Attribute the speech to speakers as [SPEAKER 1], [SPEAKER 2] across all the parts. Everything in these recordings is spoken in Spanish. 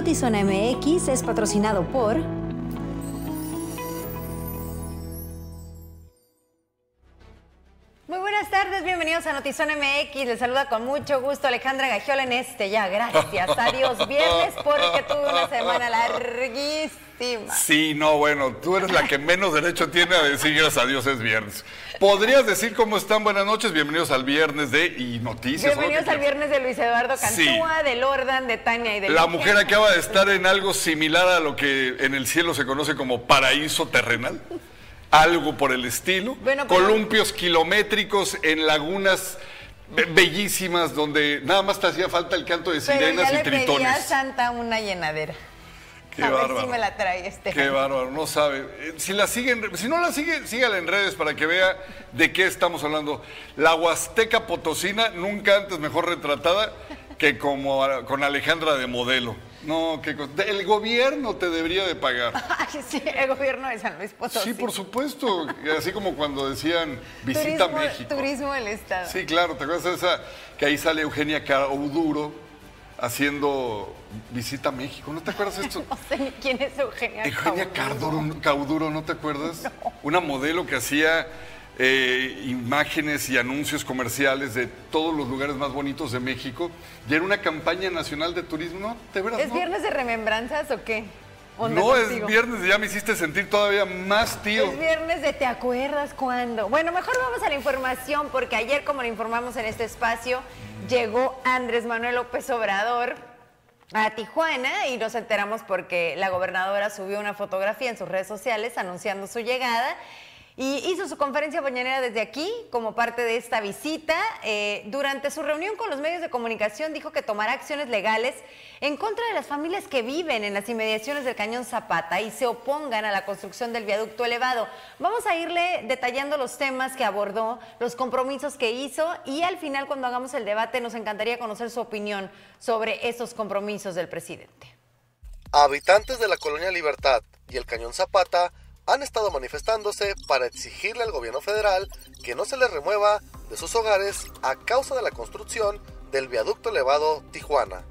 [SPEAKER 1] Notizona MX es patrocinado por... bienvenidos a Notizón MX. Les saluda con mucho gusto Alejandra Gagiola en este ya, gracias a Dios, viernes, porque tuve una semana larguísima.
[SPEAKER 2] Sí, no, bueno, tú eres la que menos derecho tiene a decir gracias a Dios es viernes. ¿Podrías decir cómo están? Buenas noches, bienvenidos al viernes de Y Noticias.
[SPEAKER 1] Bienvenidos al viernes de Luis Eduardo Cantúa, de Lordan, de Tania y de
[SPEAKER 2] La mujer acaba de estar en algo similar a lo que en el cielo se conoce como paraíso terrenal algo por el estilo. Columpios kilométricos en lagunas bellísimas donde nada más te hacía falta el canto de sirenas
[SPEAKER 1] pero
[SPEAKER 2] ya y le tritones.
[SPEAKER 1] a Santa una llenadera.
[SPEAKER 2] Qué a bárbaro.
[SPEAKER 1] Ver si me la trae este.
[SPEAKER 2] Qué bárbaro, no sabe. Eh, si la siguen, si no la sigue, sígala en redes para que vea de qué estamos hablando. La Huasteca Potosina, nunca antes mejor retratada que como con Alejandra de modelo. No, que el gobierno te debería de pagar.
[SPEAKER 1] Ay, sí, el gobierno de San Luis Potosí.
[SPEAKER 2] Sí, por supuesto. Así como cuando decían visita México.
[SPEAKER 1] Turismo del Estado.
[SPEAKER 2] Sí, claro. ¿Te acuerdas de esa? Que ahí sale Eugenia Cauduro haciendo visita México. ¿No te acuerdas de esto?
[SPEAKER 1] no sé quién es Eugenia
[SPEAKER 2] Eugenia Cauduro, Cauduro ¿no te acuerdas? Una modelo que hacía eh, imágenes y anuncios comerciales de todos los lugares más bonitos de México. Y era una campaña nacional de turismo, ¿no? ¿De verdad,
[SPEAKER 1] ¿Es viernes de remembranzas o qué?
[SPEAKER 2] no, es viernes, ya me hiciste sentir todavía más tío.
[SPEAKER 1] Es viernes de te acuerdas cuándo. Bueno, mejor vamos a la información porque ayer, como le informamos en este espacio, llegó Andrés Manuel López Obrador a Tijuana y nos enteramos porque la gobernadora subió una fotografía en sus redes sociales anunciando su llegada y hizo su conferencia mañanera desde aquí como parte de esta visita. Eh, durante su reunión con los medios de comunicación dijo que tomará acciones legales en contra de las familias que viven en las inmediaciones del cañón Zapata y se opongan a la construcción del viaducto elevado. Vamos a irle detallando los temas que abordó, los compromisos que hizo y al final cuando hagamos el debate nos encantaría conocer su opinión sobre estos compromisos del presidente.
[SPEAKER 3] Habitantes de la colonia Libertad y el cañón Zapata han estado manifestándose para exigirle al gobierno federal que no se les remueva de sus hogares a causa de la construcción del viaducto elevado Tijuana.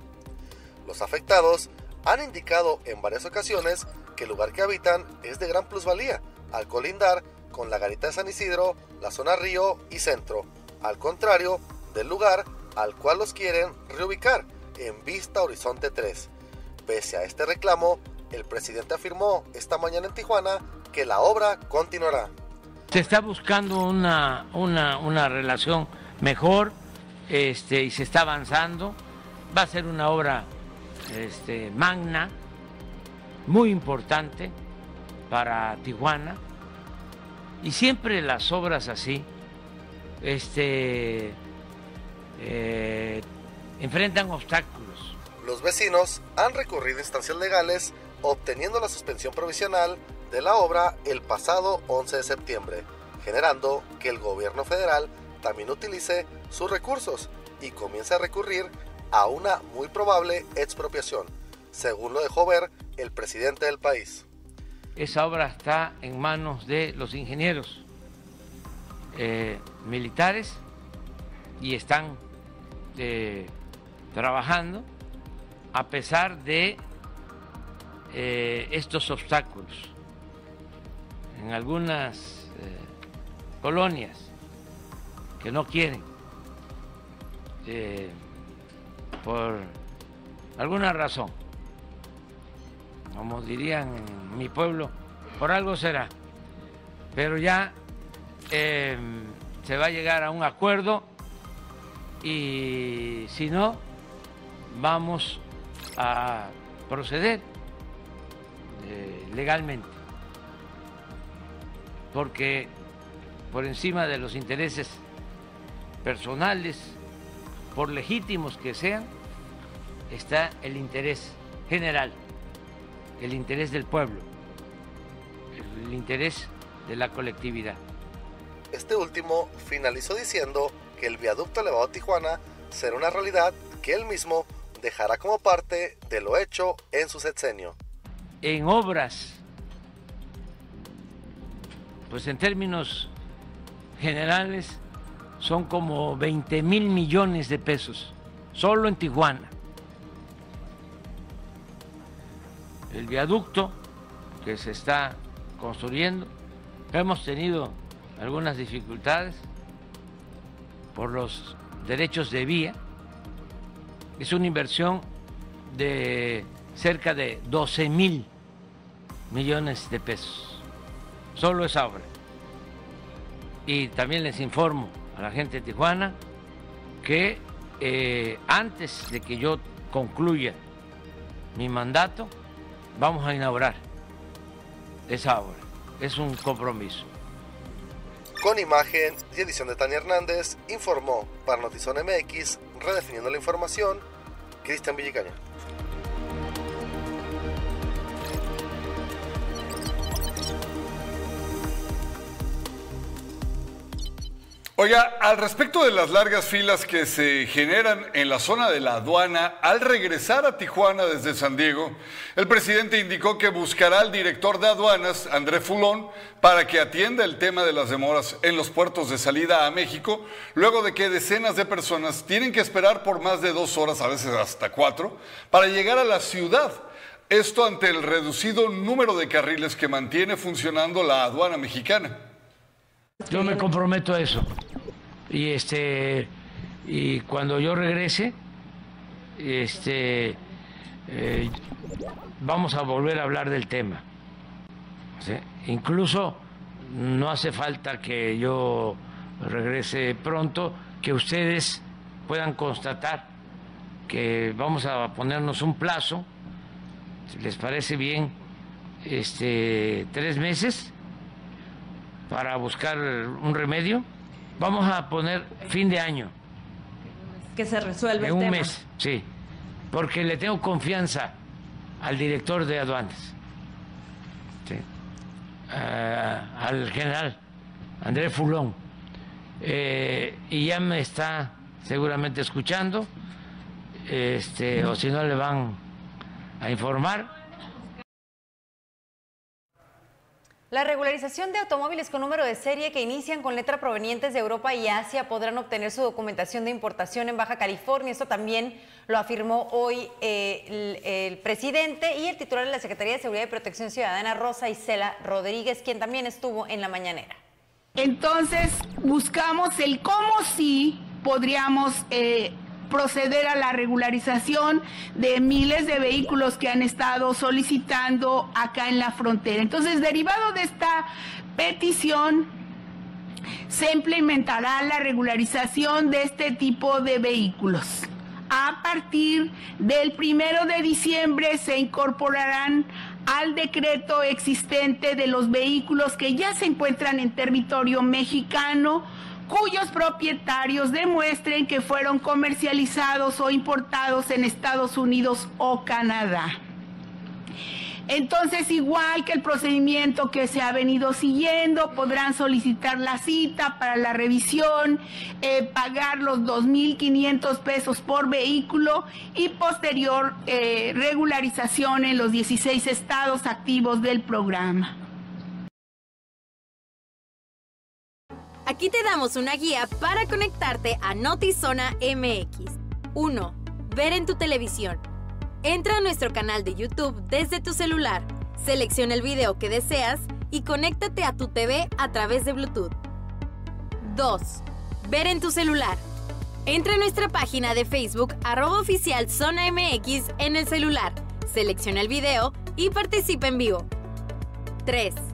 [SPEAKER 3] Los afectados han indicado en varias ocasiones que el lugar que habitan es de gran plusvalía, al colindar con la garita de San Isidro, la zona Río y Centro, al contrario del lugar al cual los quieren reubicar en Vista Horizonte 3. Pese a este reclamo, el presidente afirmó esta mañana en Tijuana que la obra continuará.
[SPEAKER 4] Se está buscando una, una, relación mejor este, y se está avanzando. Va a ser una obra este, magna, muy importante para Tijuana. Y siempre las obras así este, eh, enfrentan obstáculos.
[SPEAKER 3] Los vecinos han recurrido instancias legales obteniendo la suspensión provisional de la obra el pasado 11 de septiembre, generando que el gobierno federal también utilice sus recursos y comience a recurrir a una muy probable expropiación, según lo dejó ver el presidente del país.
[SPEAKER 4] Esa obra está en manos de los ingenieros eh, militares y están eh, trabajando a pesar de eh, estos obstáculos en algunas eh, colonias que no quieren, eh, por alguna razón, como dirían mi pueblo, por algo será, pero ya se va a llegar a un acuerdo y si no, vamos a proceder eh, legalmente, porque por encima de los intereses personales, por legítimos que sean, está el interés general, el interés del pueblo, el interés de la colectividad.
[SPEAKER 3] Este último finalizó diciendo que el viaducto elevado a Tijuana será una realidad que él mismo dejará como parte de lo hecho en su sexenio
[SPEAKER 4] en obras, pues en términos generales son como 20 mil millones de pesos, solo en Tijuana. el viaducto que se está construyendo. Hemos tenido algunas dificultades por los derechos de vía. Es una inversión de cerca de 12 mil millones de pesos. Solo esa obra. Y también les informo a la gente de Tijuana que eh, antes de que yo concluya mi mandato, vamos a inaugurar esa obra. Es un compromiso.
[SPEAKER 3] Con imagen y edición de Tania Hernández, informó para Notizón MX, redefiniendo la información, Cristian Villicaña.
[SPEAKER 2] Oiga, al respecto de las largas filas que se generan en la zona de la aduana al regresar a Tijuana desde San Diego, el presidente indicó que buscará al director de aduanas, André Fulón, para que atienda el tema de las demoras en los puertos de salida a México, luego de que decenas de personas tienen que esperar por más de dos horas, a veces hasta cuatro, para llegar a la ciudad. Esto ante el reducido número de carriles que mantiene funcionando la aduana mexicana.
[SPEAKER 4] Yo me comprometo a eso y este y cuando yo regrese este eh, vamos a volver a hablar del tema. Incluso no hace falta que yo regrese pronto que ustedes puedan constatar que vamos a ponernos un plazo si les parece bien este tres meses para buscar un remedio Vamos a poner fin de año.
[SPEAKER 5] Que se resuelve
[SPEAKER 4] en un
[SPEAKER 5] tema.
[SPEAKER 4] mes, sí. Porque le tengo confianza al director de aduanas, sí. Ah, al general Andrés Fulón. Eh, y ya me está seguramente escuchando, este, o si no le van a informar
[SPEAKER 1] La regularización de automóviles con número de serie que inician con letra provenientes de Europa y Asia podrán obtener su documentación de importación en Baja California. Esto también lo afirmó hoy eh, el, presidente y el titular de la Secretaría de Seguridad y Protección Ciudadana, Rosa Isela Rodríguez, quien también estuvo en la mañanera.
[SPEAKER 6] Entonces, buscamos el cómo sí podríamos... Eh, proceder a la regularización de miles de vehículos que han estado solicitando acá en la frontera. Entonces, derivado de esta petición, se implementará la regularización de este tipo de vehículos. A partir del primero de diciembre se incorporarán al decreto existente de los vehículos que ya se encuentran en territorio mexicano cuyos propietarios demuestren que fueron comercializados o importados en Estados Unidos o Canadá. Entonces, igual que el procedimiento que se ha venido siguiendo, podrán solicitar la cita para la revisión, eh, pagar los 2.500 pesos por vehículo y posterior eh, regularización en los 16 estados activos del programa.
[SPEAKER 7] Aquí te damos una guía para conectarte a Notizona MX. 1. Ver en tu televisión. Entra a nuestro canal de YouTube desde tu celular, selecciona el video que deseas y conéctate a tu TV a través de Bluetooth. 2. Ver en tu celular. Entra a nuestra página de Facebook arroba oficial Zona MX en el celular, selecciona el video y participa en vivo. 3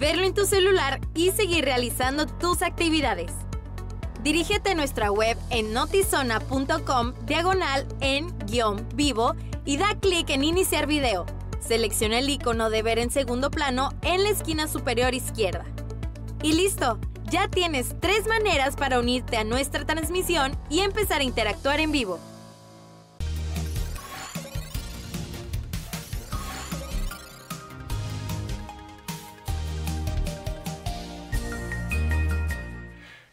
[SPEAKER 7] verlo en tu celular y seguir realizando tus actividades. Dirígete a nuestra web en notizona.com diagonal en guion vivo y da clic en iniciar video. Selecciona el icono de ver en segundo plano en la esquina superior izquierda. Y listo, ya tienes tres maneras para unirte a nuestra transmisión y empezar a interactuar en vivo.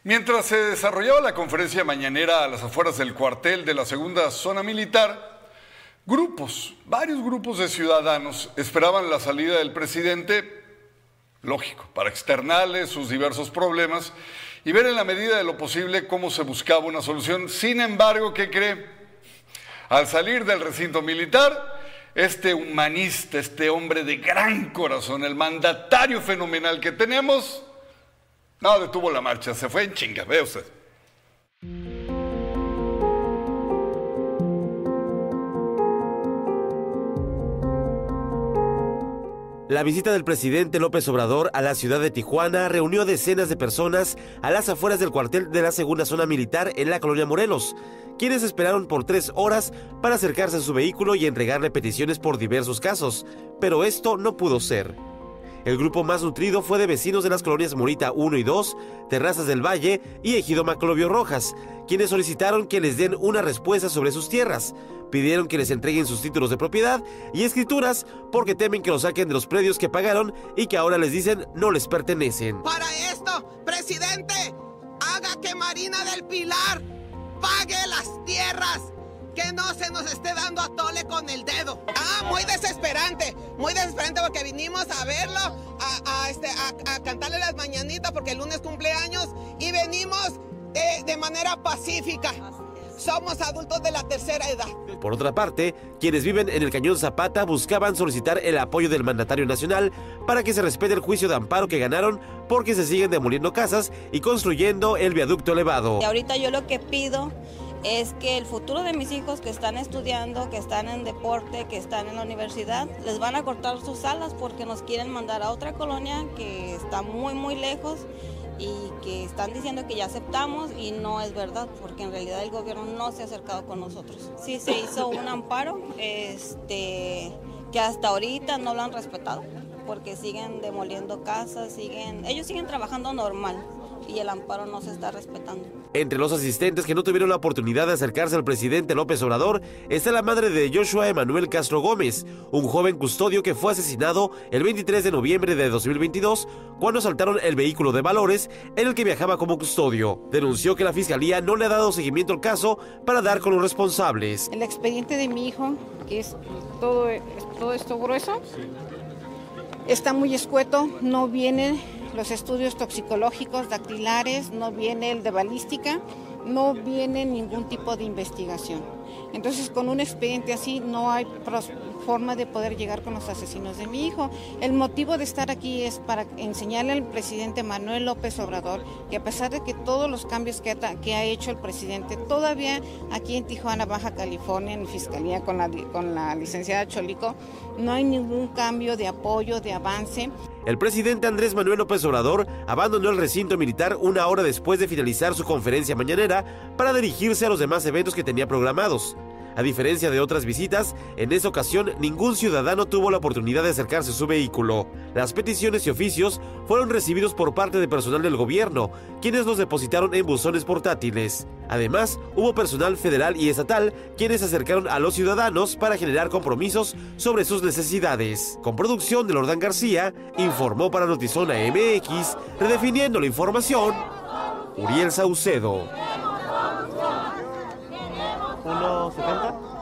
[SPEAKER 2] Mientras se desarrollaba la conferencia mañanera a las afueras del cuartel de la segunda zona militar, grupos, varios grupos de ciudadanos esperaban la salida del presidente, lógico, para externarle sus diversos problemas y ver en la medida de lo posible cómo se buscaba una solución. Sin embargo, ¿qué cree? Al salir del recinto militar, este humanista, este hombre de gran corazón, el mandatario fenomenal que tenemos, no detuvo la marcha, se fue en chinga, ve usted.
[SPEAKER 8] La visita del presidente López Obrador a la ciudad de Tijuana reunió decenas de personas a las afueras del cuartel de la segunda zona militar en la colonia Morelos, quienes esperaron por tres horas para acercarse a su vehículo y entregarle peticiones por diversos casos, pero esto no pudo ser. El grupo más nutrido fue de vecinos de las colonias Morita 1 y 2, Terrazas del Valle y Ejido Maclovio Rojas, quienes solicitaron que les den una respuesta sobre sus tierras, pidieron que les entreguen sus títulos de propiedad y escrituras porque temen que los saquen de los predios que pagaron y que ahora les dicen no les pertenecen.
[SPEAKER 9] Para esto, presidente, haga que Marina del Pilar pague las tierras. Que no se nos esté dando a tole con el dedo. Ah, muy desesperante, muy desesperante porque vinimos a verlo, a, este, a, cantarle las mañanitas porque el lunes cumpleaños y venimos de, de manera pacífica. Somos adultos de la tercera edad.
[SPEAKER 8] Por otra parte, quienes viven en el Cañón Zapata buscaban solicitar el apoyo del mandatario nacional para que se respete el juicio de amparo que ganaron porque se siguen demoliendo casas y construyendo el viaducto elevado.
[SPEAKER 5] Y ahorita yo lo que pido es que el futuro de mis hijos que están estudiando, que están en deporte, que están en la universidad, les van a cortar sus alas porque nos quieren mandar a otra colonia que está muy muy lejos y que están diciendo que ya aceptamos y no es verdad, porque en realidad el gobierno no se ha acercado con nosotros. Sí se hizo un amparo este, que hasta ahorita no lo han respetado, porque siguen demoliendo casas, siguen, ellos siguen trabajando normal y el amparo no se está respetando.
[SPEAKER 8] Entre los asistentes que no tuvieron la oportunidad de acercarse al presidente López Obrador está la madre de Joshua Emanuel Castro Gómez, un joven custodio que fue asesinado el 23 de noviembre de 2022 cuando asaltaron el vehículo de valores en el que viajaba como custodio. Denunció que la fiscalía no le ha dado seguimiento al caso para dar con los responsables.
[SPEAKER 6] El expediente de mi hijo, que es todo, todo esto grueso, está muy escueto, no viene los estudios toxicológicos, dactilares, no viene el de balística, no viene ningún tipo de investigación. Entonces, con un expediente así no hay forma de poder llegar con los asesinos de mi hijo. El motivo de estar aquí es para enseñarle al presidente Manuel López Obrador que a pesar de que todos los cambios que ha, hecho el presidente, todavía aquí en Tijuana, Baja California, en Fiscalía con la, con la licenciada Cholico, no hay ningún cambio de apoyo, de avance.
[SPEAKER 8] El presidente Andrés Manuel López Obrador abandonó el recinto militar una hora después de finalizar su conferencia mañanera para dirigirse a los demás eventos que tenía programados. A diferencia de otras visitas, en esa ocasión ningún ciudadano tuvo la oportunidad de acercarse a su vehículo. Las peticiones y oficios fueron recibidos por parte de personal del gobierno, quienes los depositaron en buzones portátiles. Además, hubo personal federal y estatal quienes se acercaron a los ciudadanos para generar compromisos sobre sus necesidades. Con producción de Lordán García, informó para Notizona MX, redefiniendo la información, Uriel Saucedo. 1.70.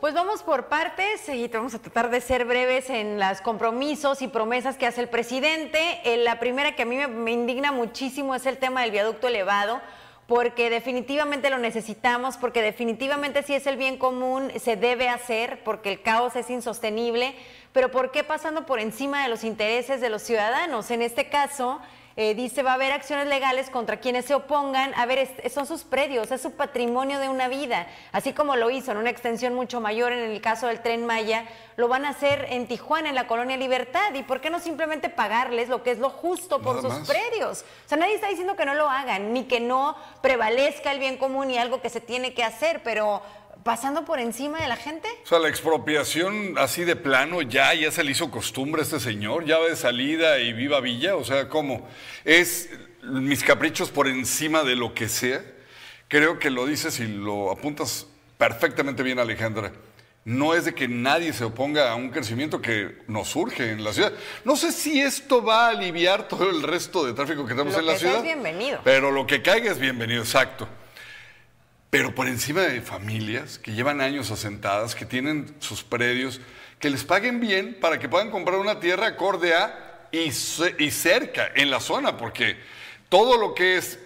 [SPEAKER 1] Pues vamos por partes y vamos a tratar de ser breves en los compromisos y promesas que hace el presidente. Eh, la primera que a mí me indigna muchísimo es el tema del viaducto elevado porque definitivamente lo necesitamos, porque definitivamente si es el bien común se debe hacer, porque el caos es insostenible, pero ¿por qué pasando por encima de los intereses de los ciudadanos? En este caso, eh, dice va a haber acciones legales contra quienes se opongan. A ver, son sus predios, es su patrimonio de una vida. Así como lo hizo en una extensión mucho mayor en el caso del tren Maya, lo van a hacer en Tijuana, en la colonia Libertad. ¿Y por qué no simplemente pagarles lo que es lo justo por sus predios? O sea, nadie está diciendo que no lo hagan, ni que no prevalezca el bien común y algo que se tiene que hacer, pero pasando por encima de la gente.
[SPEAKER 2] O sea, la expropiación así de plano ya, ya se le hizo costumbre a este señor, ya de salida y viva Villa, o sea, ¿cómo? Es mis caprichos por encima de lo que sea. Creo que lo dices y lo apuntas perfectamente bien, Alejandra. No es de que nadie se oponga a un crecimiento que nos surge en la ciudad. No sé si esto va a aliviar todo el resto de tráfico que tenemos en la ciudad. Es
[SPEAKER 1] bienvenido.
[SPEAKER 2] Pero lo que caiga es bienvenido, exacto pero por encima de familias que llevan años asentadas, que tienen sus predios, que les paguen bien para que puedan comprar una tierra acorde a y, y cerca en la zona, porque todo lo que es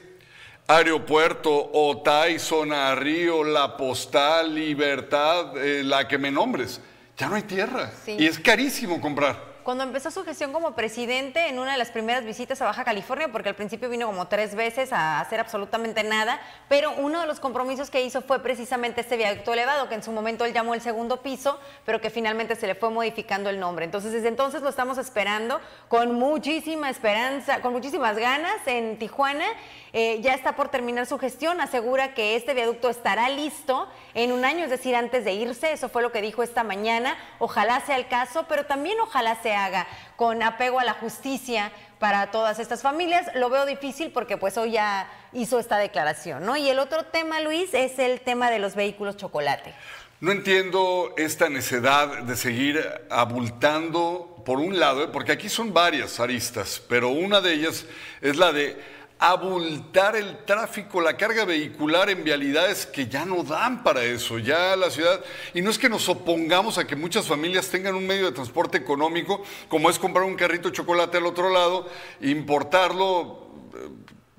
[SPEAKER 2] aeropuerto, Otay, Zona Río, La Postal, Libertad, eh, la que me nombres, ya no hay tierra.
[SPEAKER 1] Sí.
[SPEAKER 2] Y es carísimo comprar.
[SPEAKER 1] Cuando empezó su gestión como presidente, en una de las primeras visitas a Baja California, porque al principio vino como tres veces a hacer absolutamente nada, pero uno de los compromisos que hizo fue precisamente este viaducto elevado, que en su momento él llamó el segundo piso, pero que finalmente se le fue modificando el nombre. Entonces, desde entonces lo estamos esperando con muchísima esperanza, con muchísimas ganas en Tijuana. Eh, ya está por terminar su gestión, asegura que este viaducto estará listo en un año, es decir, antes de irse, eso fue lo que dijo esta mañana, ojalá sea el caso, pero también ojalá se haga con apego a la justicia para todas estas familias. Lo veo difícil porque pues hoy ya hizo esta declaración, ¿no? Y el otro tema, Luis, es el tema de los vehículos chocolate.
[SPEAKER 2] No entiendo esta necedad de seguir abultando, por un lado, ¿eh? porque aquí son varias aristas, pero una de ellas es la de abultar el tráfico, la carga vehicular en vialidades que ya no dan para eso, ya la ciudad, y no es que nos opongamos a que muchas familias tengan un medio de transporte económico, como es comprar un carrito de chocolate al otro lado, importarlo,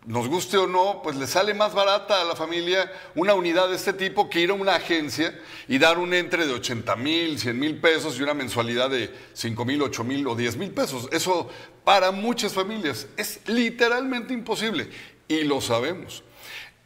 [SPEAKER 2] nos guste o no, pues le sale más barata a la familia una unidad de este tipo que ir a una agencia y dar un entre de 80 mil, 100 mil pesos y una mensualidad de 5 mil, 8 mil o 10 mil pesos. Eso para muchas familias es literalmente imposible y lo sabemos.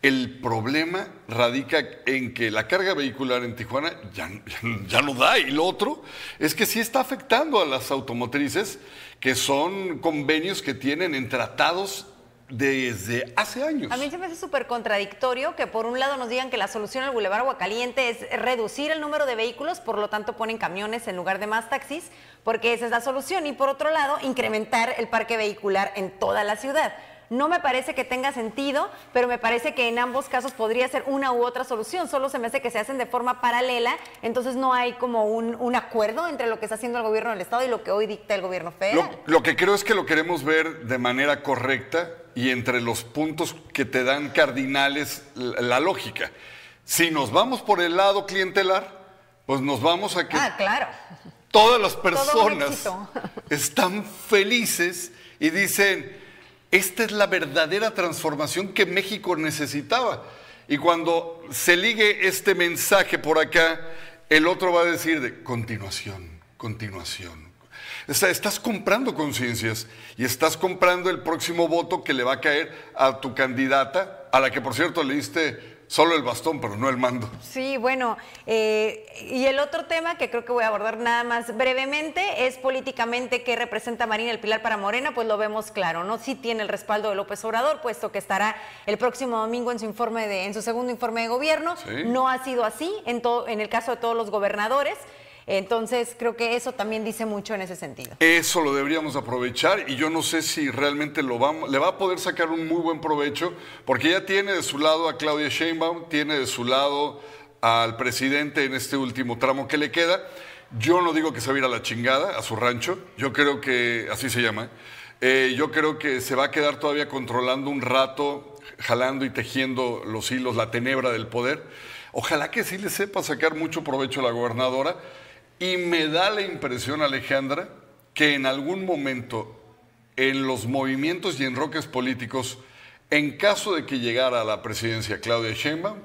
[SPEAKER 2] El problema radica en que la carga vehicular en Tijuana ya, ya no da. Y lo otro es que sí está afectando a las automotrices, que son convenios que tienen en tratados desde hace años.
[SPEAKER 1] A mí se me hace súper contradictorio que por un lado nos digan que la solución al Boulevard Aguacaliente es reducir el número de vehículos, por lo tanto ponen camiones en lugar de más taxis, porque esa es la solución, y por otro lado incrementar el parque vehicular en toda la ciudad. No me parece que tenga sentido, pero me parece que en ambos casos podría ser una u otra solución. Solo se me hace que se hacen de forma paralela, entonces no hay como un, un acuerdo entre lo que está haciendo el gobierno del Estado y lo que hoy dicta el gobierno federal.
[SPEAKER 2] Lo, lo que creo es que lo queremos ver de manera correcta y entre los puntos que te dan cardinales la, la lógica. Si nos vamos por el lado clientelar, pues nos vamos a que
[SPEAKER 1] Ah, claro.
[SPEAKER 2] todas las personas están felices y dicen, esta es la verdadera transformación que México necesitaba. Y cuando se ligue este mensaje por acá, el otro va a decir de continuación, continuación. O sea, estás comprando conciencias y estás comprando el próximo voto que le va a caer a tu candidata, a la que por cierto le diste solo el bastón, pero no el mando.
[SPEAKER 1] Sí, bueno, eh, y el otro tema que creo que voy a abordar nada más brevemente es políticamente qué representa Marina el Pilar para Morena, pues lo vemos claro, ¿no? Sí tiene el respaldo de López Obrador, puesto que estará el próximo domingo en su informe de, en su segundo informe de gobierno.
[SPEAKER 2] Sí.
[SPEAKER 1] No ha sido así en, todo, en el caso de todos los gobernadores. Entonces, creo que eso también dice mucho en ese sentido.
[SPEAKER 2] Eso lo deberíamos aprovechar y yo no sé si realmente lo vamos, le va a poder sacar un muy buen provecho, porque ya tiene de su lado a Claudia Sheinbaum, tiene de su lado al presidente en este último tramo que le queda. Yo no digo que se va a ir a la chingada, a su rancho, yo creo que, así se llama, eh, yo creo que se va a quedar todavía controlando un rato, jalando y tejiendo los hilos, la tenebra del poder. Ojalá que sí le sepa sacar mucho provecho a la gobernadora. Y me da la impresión, Alejandra, que en algún momento en los movimientos y enroques políticos, en caso de que llegara a la presidencia Claudia Sheinbaum,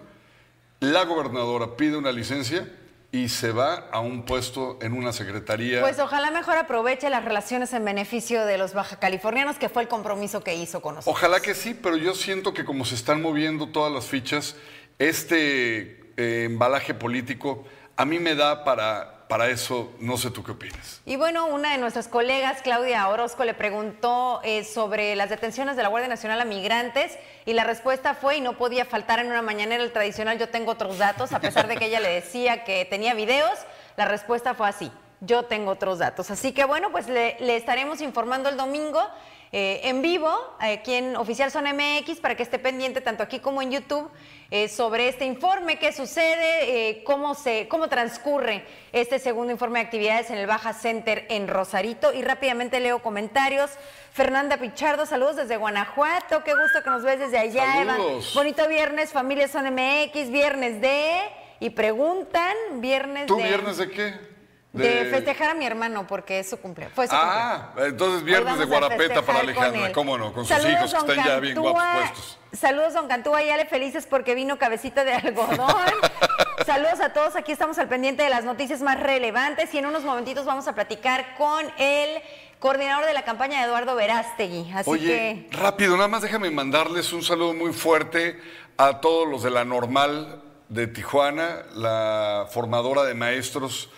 [SPEAKER 2] la gobernadora pide una licencia y se va a un puesto en una secretaría.
[SPEAKER 1] Pues ojalá mejor aproveche las relaciones en beneficio de los baja californianos, que fue el compromiso que hizo con nosotros.
[SPEAKER 2] Ojalá que sí, pero yo siento que como se están moviendo todas las fichas, este eh, embalaje político a mí me da para, para eso, no sé tú qué opinas.
[SPEAKER 1] Y bueno, una de nuestras colegas, Claudia Orozco, le preguntó eh, sobre las detenciones de la Guardia Nacional a migrantes y la respuesta fue, y no podía faltar en una mañanera el tradicional, yo tengo otros datos, a pesar de que ella le decía que tenía videos, la respuesta fue así, yo tengo otros datos. Así que bueno, pues le, le estaremos informando el domingo. Eh, en vivo, aquí en Oficial Zona MX, para que esté pendiente tanto aquí como en YouTube eh, sobre este informe, qué sucede, eh, cómo, se, cómo transcurre este segundo informe de actividades en el Baja Center en Rosarito. Y rápidamente leo comentarios. Fernanda Pichardo, saludos desde Guanajuato, qué gusto que nos ves desde allá. Eva. Bonito viernes, familia Zona MX, viernes de... Y preguntan, viernes
[SPEAKER 2] ¿Tú
[SPEAKER 1] de...
[SPEAKER 2] viernes de qué?
[SPEAKER 1] De festejar a mi hermano porque es su cumpleaños. Fue su
[SPEAKER 2] Ah, entonces viernes de Guarapeta para Alejandra, cómo no, con sus hijos que están ya bien guapos puestos.
[SPEAKER 1] Saludos, don Cantúa, y Ale felices porque vino cabecita de algodón. Saludos a todos, aquí estamos al pendiente de las noticias más relevantes y en unos momentitos vamos a platicar con el coordinador de la campaña, Eduardo Verástegui. Así
[SPEAKER 2] Oye,
[SPEAKER 1] que
[SPEAKER 2] rápido, nada más déjame mandarles un saludo muy fuerte a todos los de la Normal de Tijuana, la formadora de maestros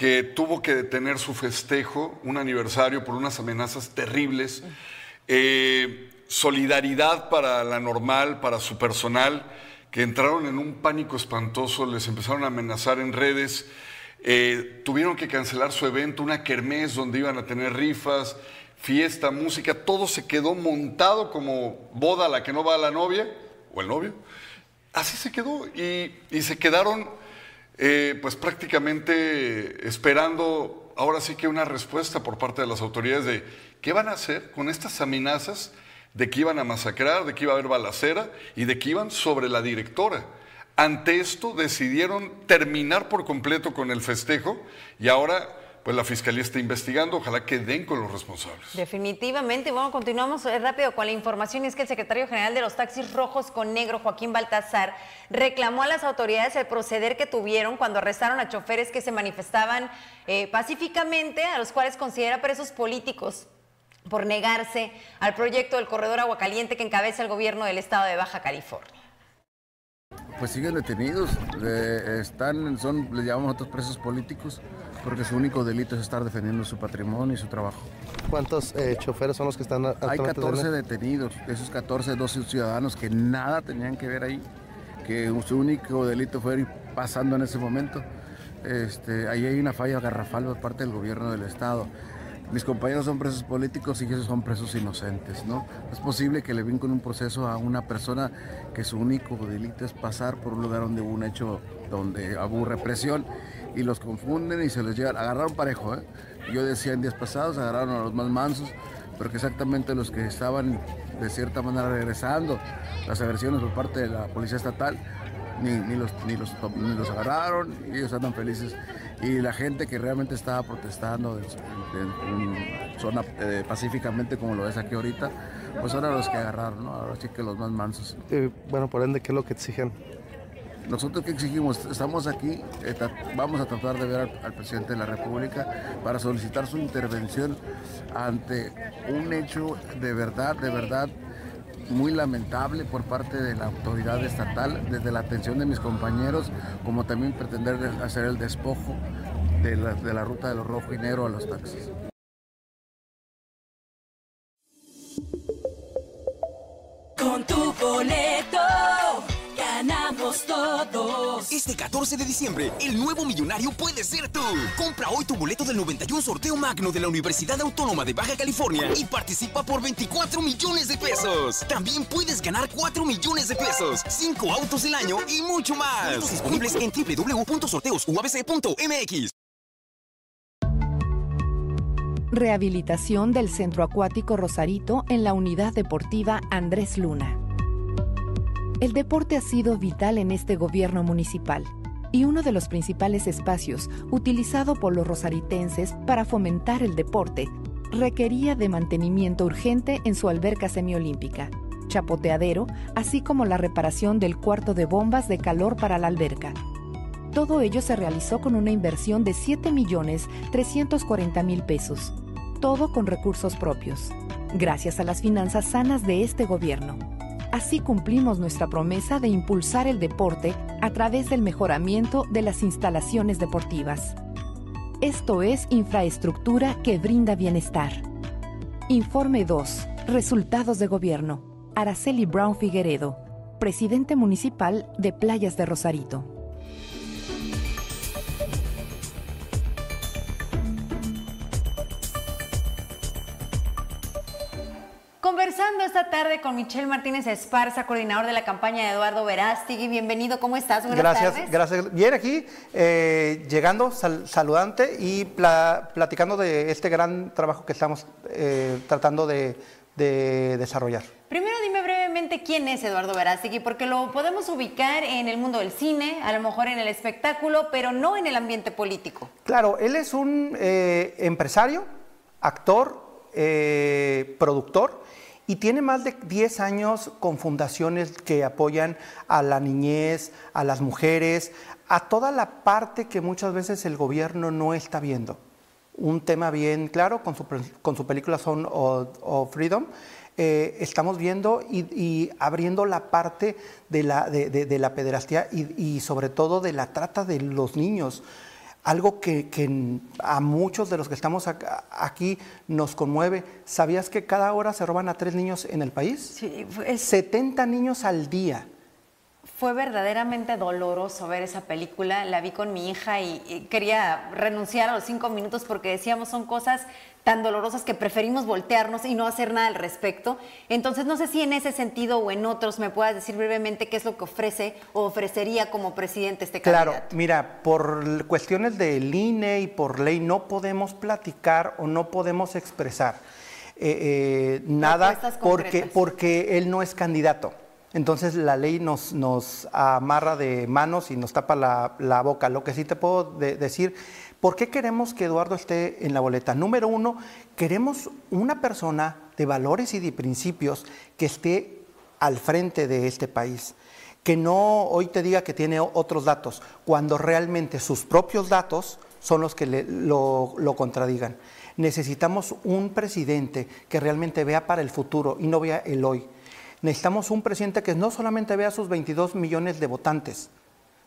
[SPEAKER 2] que tuvo que detener su festejo, un aniversario por unas amenazas terribles. Eh, solidaridad para la Normal, para su personal, que entraron en un pánico espantoso, les empezaron a amenazar en redes. Eh, tuvieron que cancelar su evento, una kermés donde iban a tener rifas, fiesta, música, todo se quedó montado como boda a la que no va la novia o el novio. Así se quedó y, y se quedaron eh, pues prácticamente esperando ahora sí que una respuesta por parte de las autoridades de qué van a hacer con estas amenazas de que iban a masacrar, de que iba a haber balacera y de que iban sobre la directora. Ante esto decidieron terminar por completo con el festejo y ahora pues la fiscalía está investigando, ojalá que den con los responsables.
[SPEAKER 1] definitivamente, bueno, continuamos eh, rápido con la información y es que el secretario general de los taxis rojos con negro, Joaquín Baltazar, reclamó a las autoridades el proceder que tuvieron cuando arrestaron a choferes que se manifestaban eh, pacíficamente, a los cuales considera presos políticos por negarse al proyecto del corredor Aguacaliente que encabeza el gobierno del estado de Baja California.
[SPEAKER 10] Pues siguen detenidos, eh, están, son, les llamamos otros presos políticos, porque su único delito es estar defendiendo su patrimonio y su trabajo.
[SPEAKER 3] ¿Cuántos eh, choferes son los que están
[SPEAKER 10] Hay
[SPEAKER 3] actualmente
[SPEAKER 10] 14
[SPEAKER 3] detenidos?
[SPEAKER 10] detenidos, de esos 14, 12 ciudadanos que nada tenían que ver ahí, que su único delito fue ir pasando en ese momento. Este, ahí hay una falla garrafal por parte del gobierno del Estado. Mis compañeros son presos políticos y ellos son presos inocentes, ¿no? No Es posible que le vinculen un proceso a una persona que su único delito es pasar por un lugar donde hubo un hecho donde hubo represión y los confunden y se los llevan. Agarraron parejo, ¿eh? Yo decía en días pasados, agarraron a los más mansos, pero que exactamente los que estaban de cierta manera regresando las agresiones por parte de la Policía Estatal, ni, ni los, ni, los, ni los agarraron, y ellos andan felices. Y la gente que realmente estaba protestando en, en- en zona eh, pacíficamente, como lo es aquí ahorita, pues ahora los que agarraron, ¿no? ahora sí que los más mansos.
[SPEAKER 3] Bueno, por ende, ¿qué es lo que exigen?
[SPEAKER 10] Nosotros que exigimos, estamos aquí, eh, vamos a tratar de ver al, presidente de la República para solicitar su intervención ante un hecho de verdad, de verdad muy lamentable por parte de la autoridad estatal, desde la atención de mis compañeros, como también pretender de- hacer el despojo de la, de la ruta de lo rojo y negro a los taxis.
[SPEAKER 11] Con tu boleto todos.
[SPEAKER 12] Este 14 de diciembre, el nuevo millonario puede ser tú. Compra hoy tu boleto del 91 sorteo magno de la Universidad Autónoma de Baja California y participa por 24 millones de pesos. También puedes ganar 4 millones de pesos, 5 autos del año y mucho más. Disponibles en www.sorteosuabc.mx.
[SPEAKER 13] Rehabilitación del Centro Acuático Rosarito en la Unidad Deportiva Andrés Luna. El deporte ha sido vital en este gobierno municipal y uno de los principales espacios utilizado por los rosaritenses para fomentar el deporte requería de mantenimiento urgente en su alberca semiolímpica, chapoteadero, así como la reparación del cuarto de bombas de calor para la alberca. Todo ello se realizó con una inversión de 7.340.000 pesos, todo con recursos propios, gracias a las finanzas sanas de este gobierno. Así cumplimos nuestra promesa de impulsar el deporte a través del mejoramiento de las instalaciones deportivas. Esto es infraestructura que brinda bienestar. Informe 2. Resultados de gobierno. Araceli Brown Figueredo, presidente municipal de Playas de Rosarito.
[SPEAKER 1] Conversando esta tarde con Michelle Martínez Esparza, coordinador de la campaña de Eduardo Verástigui. Bienvenido, ¿cómo estás? Buenas
[SPEAKER 14] Gracias,
[SPEAKER 1] tardes.
[SPEAKER 14] gracias. Bien aquí, eh, llegando, sal- saludante y pla- platicando de este gran trabajo que estamos eh, tratando de, de desarrollar.
[SPEAKER 1] Primero dime brevemente quién es Eduardo Verástegui, porque lo podemos ubicar en el mundo del cine, a lo mejor en el espectáculo, pero no en el ambiente político.
[SPEAKER 14] Claro, él es un eh, empresario, actor, eh, productor y tiene más de 10 años con fundaciones que apoyan a la niñez, a las mujeres, a toda la parte que muchas veces el gobierno no está viendo. Un tema bien claro con su, con su película Son of, Freedom. Eh, estamos viendo y, abriendo la parte de la, de, de, la pederastía y, y, sobre todo de la trata de los niños algo que, a muchos de los que estamos aquí nos conmueve. ¿Sabías que cada hora se roban a tres niños en el país?
[SPEAKER 1] Sí,
[SPEAKER 14] 70 niños al día.
[SPEAKER 1] Fue verdaderamente doloroso ver esa película. La vi con mi hija y, quería renunciar a los cinco minutos porque decíamos son cosas tan dolorosas que preferimos voltearnos y no hacer nada al respecto. Entonces, no sé si en ese sentido o en otros me puedas decir brevemente qué es lo que ofrece o ofrecería como presidente este
[SPEAKER 14] candidato.
[SPEAKER 1] Claro,
[SPEAKER 14] mira, por cuestiones del INE y por ley no podemos platicar o no podemos expresar eh, eh, nada porque, porque él no es candidato. Entonces la ley nos, nos amarra de manos y nos tapa la, boca. Lo que sí te puedo decir ¿Por qué queremos que Eduardo esté en la boleta? Número uno, queremos una persona de valores y de principios que esté al frente de este país. Que no hoy te diga que tiene otros datos, cuando realmente sus propios datos son los que lo, lo contradigan. Necesitamos un presidente que realmente vea para el futuro y no vea el hoy. Necesitamos un presidente que no solamente vea sus 22 millones de votantes,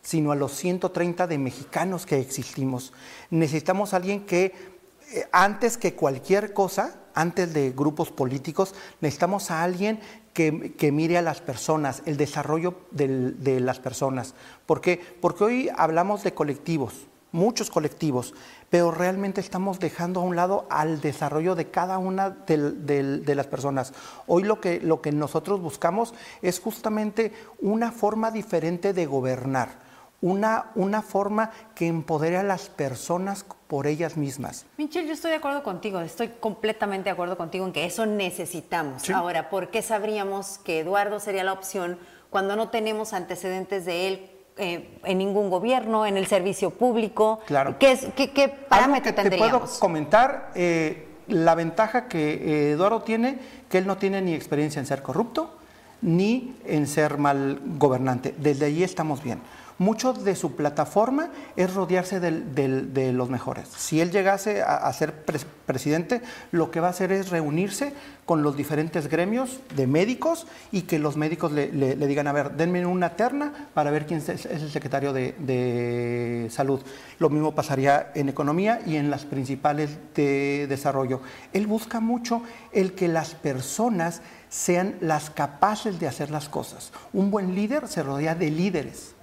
[SPEAKER 14] sino a los 130 de mexicanos que existimos. Necesitamos a alguien que, eh, antes que cualquier cosa, antes de grupos políticos, necesitamos a alguien que, mire a las personas, el desarrollo de las personas. ¿Por qué? Porque hoy hablamos de colectivos, muchos colectivos, pero realmente estamos dejando a un lado al desarrollo de cada una de, las personas. Hoy lo que, lo que nosotros buscamos es justamente una forma diferente de gobernar una, una forma que empodere a las personas por ellas mismas.
[SPEAKER 1] Michelle, yo estoy de acuerdo contigo, estoy completamente de acuerdo contigo en que eso necesitamos. Ahora, ¿por qué sabríamos que Eduardo sería la opción cuando no tenemos antecedentes de él eh, en ningún gobierno, en el servicio público?
[SPEAKER 14] Claro.
[SPEAKER 1] ¿Qué, es, qué, qué parámetro
[SPEAKER 14] Algo que Te puedo comentar, eh, la ventaja que eh, Eduardo tiene, que él no tiene ni experiencia en ser corrupto, ni en ser mal gobernante. Desde allí estamos bien mucho de su plataforma es rodearse de los mejores. Si él llegase a, ser presidente, lo que va a hacer es reunirse con los diferentes gremios de médicos y que los médicos le, digan, a ver, denme una terna para ver quién es, el secretario de, salud. Lo mismo pasaría en economía y en las principales de desarrollo. Él busca mucho el que las personas sean las capaces de hacer las cosas. Un buen líder se rodea de líderes.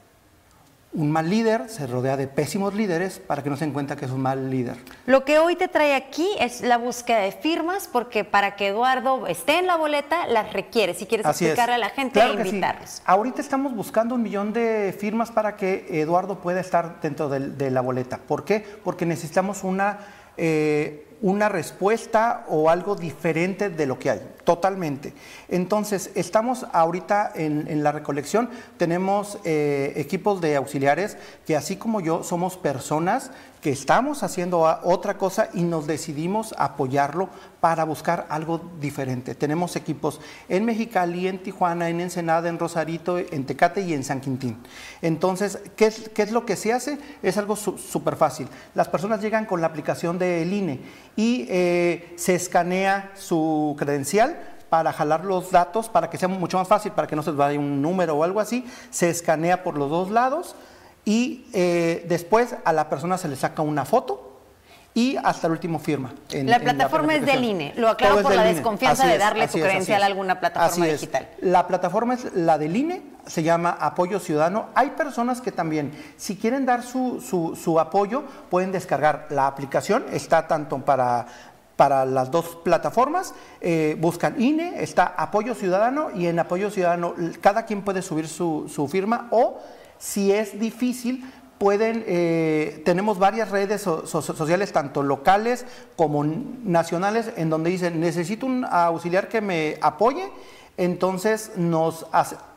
[SPEAKER 14] Un mal líder se rodea de pésimos líderes para que no se encuentre que es un mal líder.
[SPEAKER 1] Lo que hoy te trae aquí es la búsqueda de firmas, porque para que Eduardo esté en la boleta las requiere. Si quieres explicarle a la gente e invitarlos.
[SPEAKER 14] Ahorita estamos buscando un millón de firmas para que Eduardo pueda estar dentro de, la boleta. ¿Por qué? Porque necesitamos una eh, una respuesta o algo diferente de lo que hay, totalmente. Entonces, estamos ahorita en, la recolección, tenemos eh, equipos de auxiliares que así como yo somos personas que estamos haciendo otra cosa y nos decidimos apoyarlo para buscar algo diferente. Tenemos equipos en Mexicali, en Tijuana, en Ensenada, en Rosarito, en Tecate y en San Quintín. Entonces, ¿qué es, qué es lo que se hace? Es algo súper fácil. Las personas llegan con la aplicación del INE y eh, se escanea su credencial para jalar los datos, para que sea mucho más fácil, para que no se les vaya un número o algo así, se escanea por los dos lados, y eh, después a la persona se le saca una foto y hasta el último firma.
[SPEAKER 1] la plataforma es del INE, lo aclaro por la desconfianza de darle tu credencial a alguna plataforma digital.
[SPEAKER 14] La plataforma es la del INE, se llama Apoyo Ciudadano. Hay personas que también, si quieren dar su, su, apoyo, pueden descargar la aplicación, está tanto para para las dos plataformas. Eh, buscan INE, está Apoyo Ciudadano y en Apoyo Ciudadano cada quien puede subir su, su firma o si es difícil, pueden, eh, tenemos varias redes sociales, tanto locales como nacionales, en donde dicen, necesito un auxiliar que me apoye, entonces nos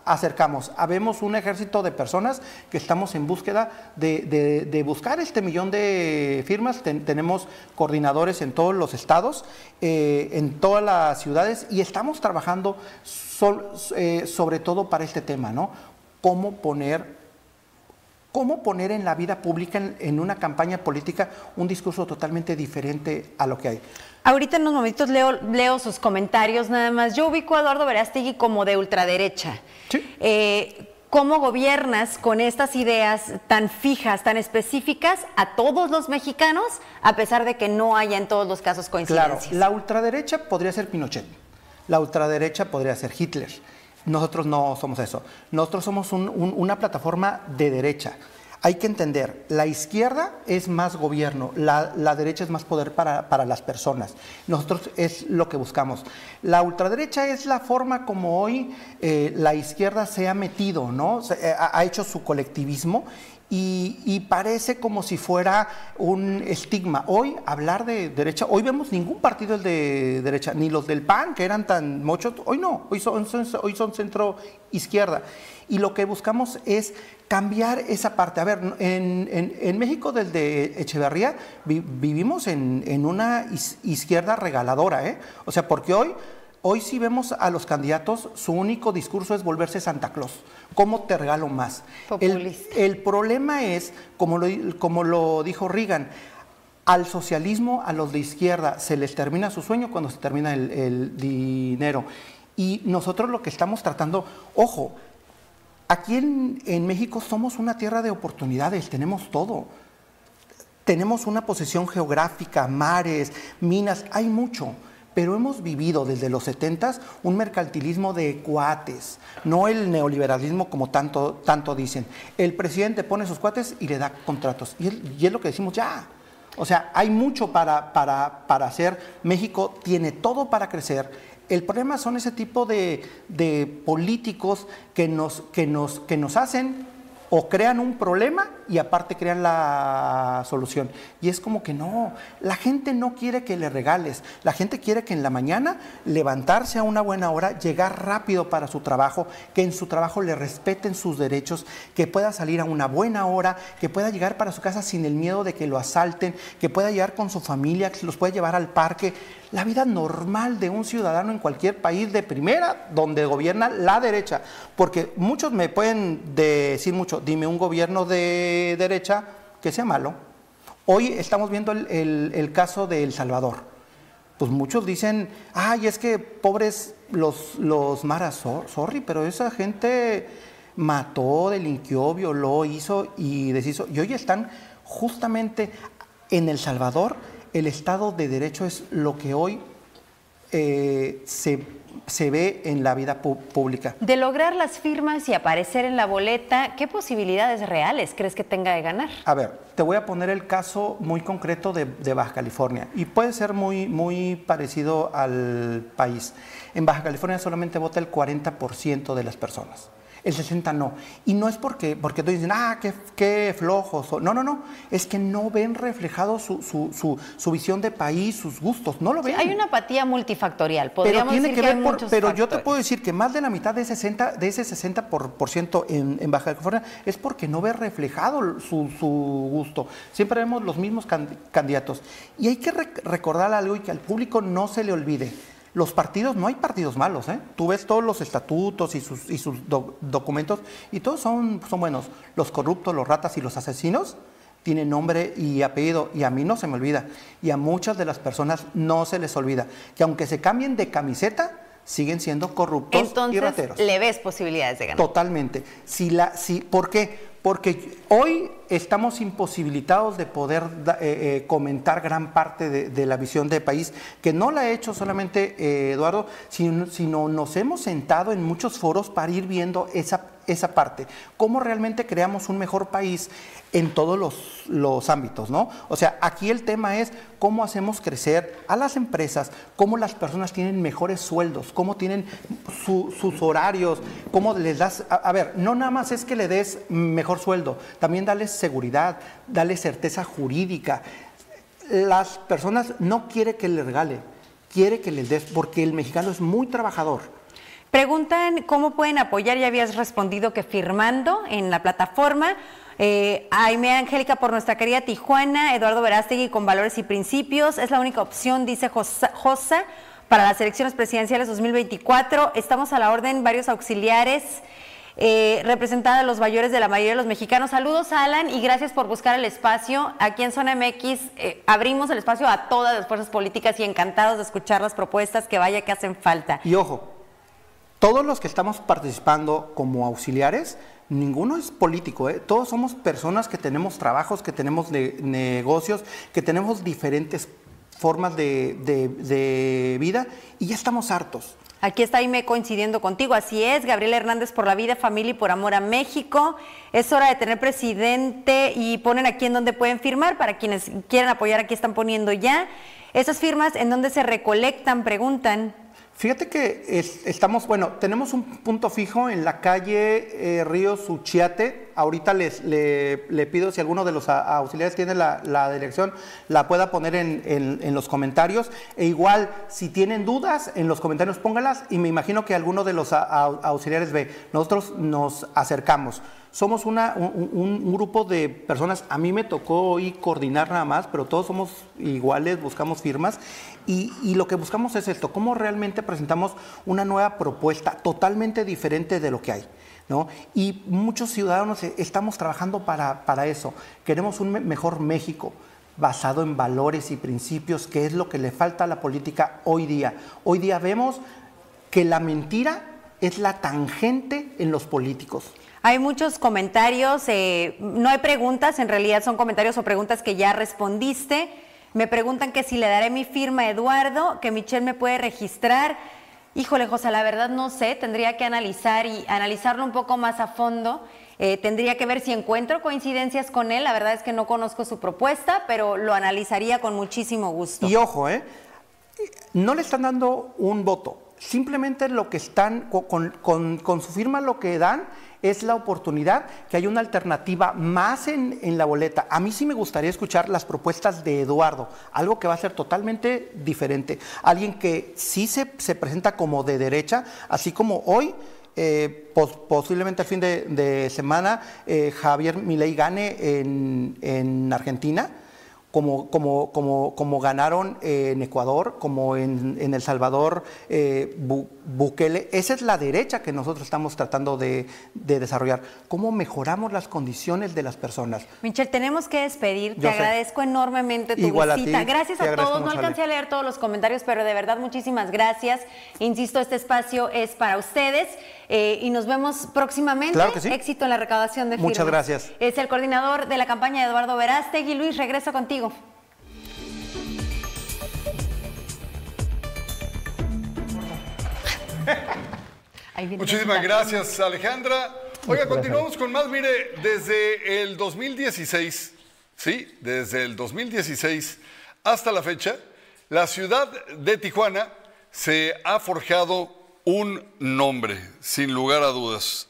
[SPEAKER 14] acercamos. Habemos un ejército de personas que estamos en búsqueda de, buscar este millón de firmas. tenemos coordinadores en todos los estados, eh, en todas las ciudades, y estamos trabajando eh, sobre todo para este tema, ¿no? Cómo poner cómo poner en la vida pública, en, una campaña política, un discurso totalmente diferente a lo que hay.
[SPEAKER 1] Ahorita en unos momentos leo, leo sus comentarios nada más. Yo ubico a Eduardo Verástegui como de ultraderecha. Sí. Eh, ¿Cómo gobiernas con estas ideas tan fijas, tan específicas a todos los mexicanos, a pesar de que no haya en todos los casos coincidencias?
[SPEAKER 14] Claro, la ultraderecha podría ser Pinochet, la ultraderecha podría ser Hitler nosotros no somos eso. Nosotros somos una plataforma de derecha. Hay que entender, la izquierda es más gobierno, la, derecha es más poder para, las personas. Nosotros es lo que buscamos. La ultraderecha es la forma como hoy eh, la izquierda se ha metido, ¿no? Eh, ha hecho su colectivismo y, parece como si fuera un estigma. Hoy hablar de derecha, hoy vemos ningún partido de derecha, ni los del PAN, que eran tan muchos, hoy no, hoy son, hoy son centro izquierda. Y lo que buscamos es cambiar esa parte. A ver, en, México desde Echeverría vivimos en, una izquierda regaladora, ¿eh? O sea, porque hoy Hoy si vemos a los candidatos, su único discurso es volverse Santa Claus. ¿Cómo te regalo más? El, problema es, como lo, como lo dijo Reagan, al socialismo, a los de izquierda, se les termina su sueño cuando se termina el, dinero. Y nosotros lo que estamos tratando, ojo, aquí en, en México somos una tierra de oportunidades, tenemos todo. Tenemos una posición geográfica, mares, minas, hay mucho pero hemos vivido desde los 70 un mercantilismo de cuates, no el neoliberalismo como tanto, tanto dicen. El presidente pone sus cuates y le da contratos. Y, es lo que decimos ya. O sea, hay mucho para, para, para, hacer. México tiene todo para crecer. El problema son ese tipo de, de políticos que nos, que, nos, que nos hacen o crean un problema y aparte crean la solución. Y es como que no, la gente no quiere que le regales, la gente quiere que en la mañana levantarse a una buena hora, llegar rápido para su trabajo, que en su trabajo le respeten sus derechos, que pueda salir a una buena hora, que pueda llegar para su casa sin el miedo de que lo asalten, que pueda llegar con su familia, que los pueda llevar al parque la vida normal de un ciudadano en cualquier país de primera donde gobierna la derecha. Porque muchos me pueden decir mucho, dime un gobierno de derecha que sea malo. Hoy estamos viendo el, caso de El Salvador. Pues muchos dicen, ay, es que pobres los, los maras, sorry, pero esa gente mató, delinquió, violó, hizo y deshizo. Y hoy están justamente en El Salvador el Estado de Derecho es lo que hoy eh, se, ve en la vida pública.
[SPEAKER 1] De lograr las firmas y aparecer en la boleta, ¿qué posibilidades reales crees que tenga de ganar?
[SPEAKER 14] A ver, te voy a poner el caso muy concreto de, Baja California y puede ser muy, muy parecido al país. En Baja California solamente vota el 40% de las personas el 60 no. Y no es porque, porque todos dicen, ah, qué, qué flojos. No, no, no. Es que no ven reflejado su, su, su, visión de país, sus gustos. No lo ven.
[SPEAKER 1] hay una apatía multifactorial. Podríamos
[SPEAKER 14] pero tiene que, ver Pero yo te puedo decir que más de la mitad de, ese 60, de ese 60% por, ciento en, en, Baja California es porque no ve reflejado su, su gusto. Siempre vemos los mismos candidatos. Y hay que recordar algo y que al público no se le olvide los partidos, no hay partidos malos, ¿eh? Tú ves todos los estatutos y sus, y sus documentos y todos son, son buenos. Los corruptos, los ratas y los asesinos tienen nombre y apellido y a mí no se me olvida y a muchas de las personas no se les olvida que aunque se cambien de camiseta, siguen siendo corruptos y rateros.
[SPEAKER 1] ¿Le ves posibilidades de ganar?
[SPEAKER 14] Totalmente. Si la, si, ¿Por qué? Porque hoy estamos imposibilitados de poder eh, eh, comentar gran parte de, la visión del país, que no la ha hecho solamente eh, Eduardo, sino, nos hemos sentado en muchos foros para ir viendo esa, esa parte. ¿Cómo realmente creamos un mejor país en todos los, ámbitos, ¿no? O sea, aquí el tema es cómo hacemos crecer a las empresas, cómo las personas tienen mejores sueldos, cómo tienen sus horarios, cómo les das... A, ver, no nada más es que le des mejor sueldo, también dale seguridad, dale certeza jurídica. Las personas no quiere que le regale, quiere que les des, porque el mexicano es muy trabajador.
[SPEAKER 1] Preguntan cómo pueden apoyar, ya habías respondido que firmando en la plataforma eh, Aime Angélica por nuestra querida Tijuana, Eduardo Verástegui con valores y principios. Es la única opción, dice Josa, para las elecciones presidenciales 2024. Estamos a la orden, varios auxiliares. Eh, representada los mayores de la mayoría de los mexicanos. Saludos, Alan, y gracias por buscar el espacio. Aquí en Zona MX eh, abrimos el espacio a todas las fuerzas políticas y encantados de escuchar las propuestas que vaya que hacen falta.
[SPEAKER 14] Y ojo, todos los que estamos participando como auxiliares, ninguno es político, ¿eh? todos somos personas que tenemos trabajos, que tenemos negocios, que tenemos diferentes formas de, vida y ya estamos hartos.
[SPEAKER 1] Aquí está Aime coincidiendo contigo, así es, Gabriel Hernández por la vida, familia y por amor a México. Es hora de tener presidente y ponen aquí en donde pueden firmar, para quienes quieran apoyar aquí están poniendo ya. Esas firmas en donde se recolectan, preguntan.
[SPEAKER 14] Fíjate que estamos, bueno, tenemos un punto fijo en la calle eh, Río Suchiate. Ahorita les, le, pido si alguno de los auxiliares tiene la, dirección, la pueda poner en, los comentarios. E igual, si tienen dudas, en los comentarios póngalas y me imagino que alguno de los auxiliares ve. Nosotros nos acercamos somos una, un, grupo de personas, a mí me tocó hoy coordinar nada más, pero todos somos iguales, buscamos firmas y, lo que buscamos es esto, cómo realmente presentamos una nueva propuesta totalmente diferente de lo que hay. ¿No? Y muchos ciudadanos estamos trabajando para, para eso. Queremos un mejor México basado en valores y principios, que es lo que le falta a la política hoy día. Hoy día vemos que la mentira es la tangente en los políticos.
[SPEAKER 1] Hay muchos comentarios, eh, no hay preguntas, en realidad son comentarios o preguntas que ya respondiste. Me preguntan que si le daré mi firma a Eduardo, que Michelle me puede registrar. Híjole, José, la verdad no sé, tendría que analizar y analizarlo un poco más a fondo. Eh, tendría que ver si encuentro coincidencias con él. La verdad es que no conozco su propuesta, pero lo analizaría con muchísimo gusto.
[SPEAKER 14] Y ojo, ¿eh? No le están dando un voto. Simplemente lo que están, con, con su firma lo que dan es la oportunidad que hay una alternativa más en, la boleta. A mí sí me gustaría escuchar las propuestas de Eduardo, algo que va a ser totalmente diferente. Alguien que sí se, presenta como de derecha, así como hoy eh, posiblemente a fin de, semana eh, Javier Milei gane en Argentina como, como, como, como ganaron en Ecuador, como en, El Salvador, eh, Bukele. Esa es la derecha que nosotros estamos tratando de, desarrollar. ¿Cómo mejoramos las condiciones de las personas?
[SPEAKER 1] Michelle, tenemos que despedir. Te agradezco enormemente tu visita. gracias a todos. No alcancé a leer todos los comentarios, pero de verdad muchísimas gracias. Insisto, este espacio es para ustedes. Eh, y nos vemos próximamente.
[SPEAKER 14] Claro que sí.
[SPEAKER 1] Éxito en la recaudación de firmas.
[SPEAKER 14] Muchas gracias.
[SPEAKER 1] Es el coordinador de la campaña Eduardo Verástegui. Luis, regreso contigo.
[SPEAKER 2] Muchísimas gracias, Alejandra. Oiga, continuamos con más. Mire, desde el 2016, sí, desde el 2016 hasta la fecha, la ciudad de Tijuana se ha forjado un nombre, sin lugar a dudas.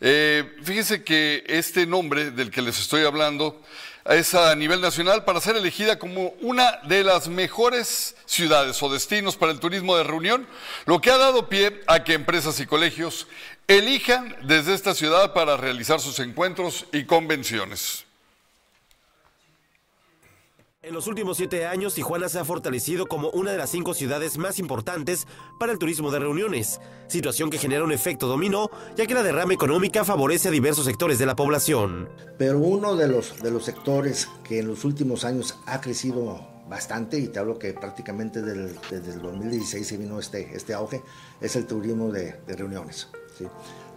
[SPEAKER 2] Eh, fíjense que este nombre del que les estoy hablando es a nivel nacional para ser elegida como una de las mejores ciudades o destinos para el turismo de reunión, lo que ha dado pie a que empresas y colegios elijan desde esta ciudad para realizar sus encuentros y convenciones.
[SPEAKER 8] En los últimos siete años, Tijuana se ha fortalecido como una de las cinco ciudades más importantes para el turismo de reuniones, situación que genera un efecto dominó, ya que la derrama económica favorece a diversos sectores de la población.
[SPEAKER 15] Pero uno de los, de los sectores que en los últimos años ha crecido bastante, y te hablo que prácticamente desde el 2016 se vino este, este auge, es el turismo de, reuniones.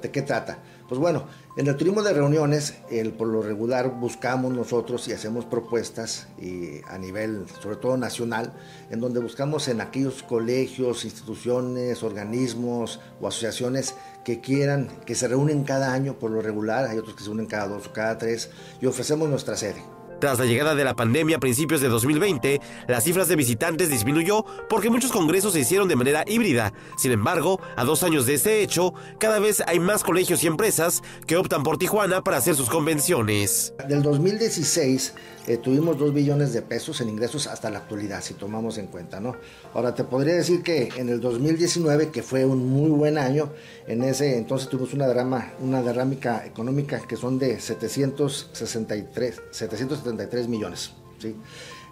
[SPEAKER 15] ¿De qué trata? Pues bueno, en el turismo de reuniones, el, por lo regular buscamos nosotros y hacemos propuestas y a nivel, sobre todo nacional, en donde buscamos en aquellos colegios, instituciones, organismos o asociaciones que quieran, que se reúnen cada año por lo regular, hay otros que se unen cada dos o cada tres, y ofrecemos nuestra sede.
[SPEAKER 8] Tras la llegada de la pandemia a principios de 2020, las cifras de visitantes disminuyó porque muchos congresos se hicieron de manera híbrida. Sin embargo, a dos años de este hecho, cada vez hay más colegios y empresas que optan por Tijuana para hacer sus convenciones.
[SPEAKER 15] Del 2016 eh, tuvimos 2 billones de pesos en ingresos hasta la actualidad, si tomamos en cuenta, ¿no? Ahora, te podría decir que en el 2019, que fue un muy buen año, en ese entonces tuvimos una derrama, una derrámica económica que son de 763, 773 millones, ¿sí?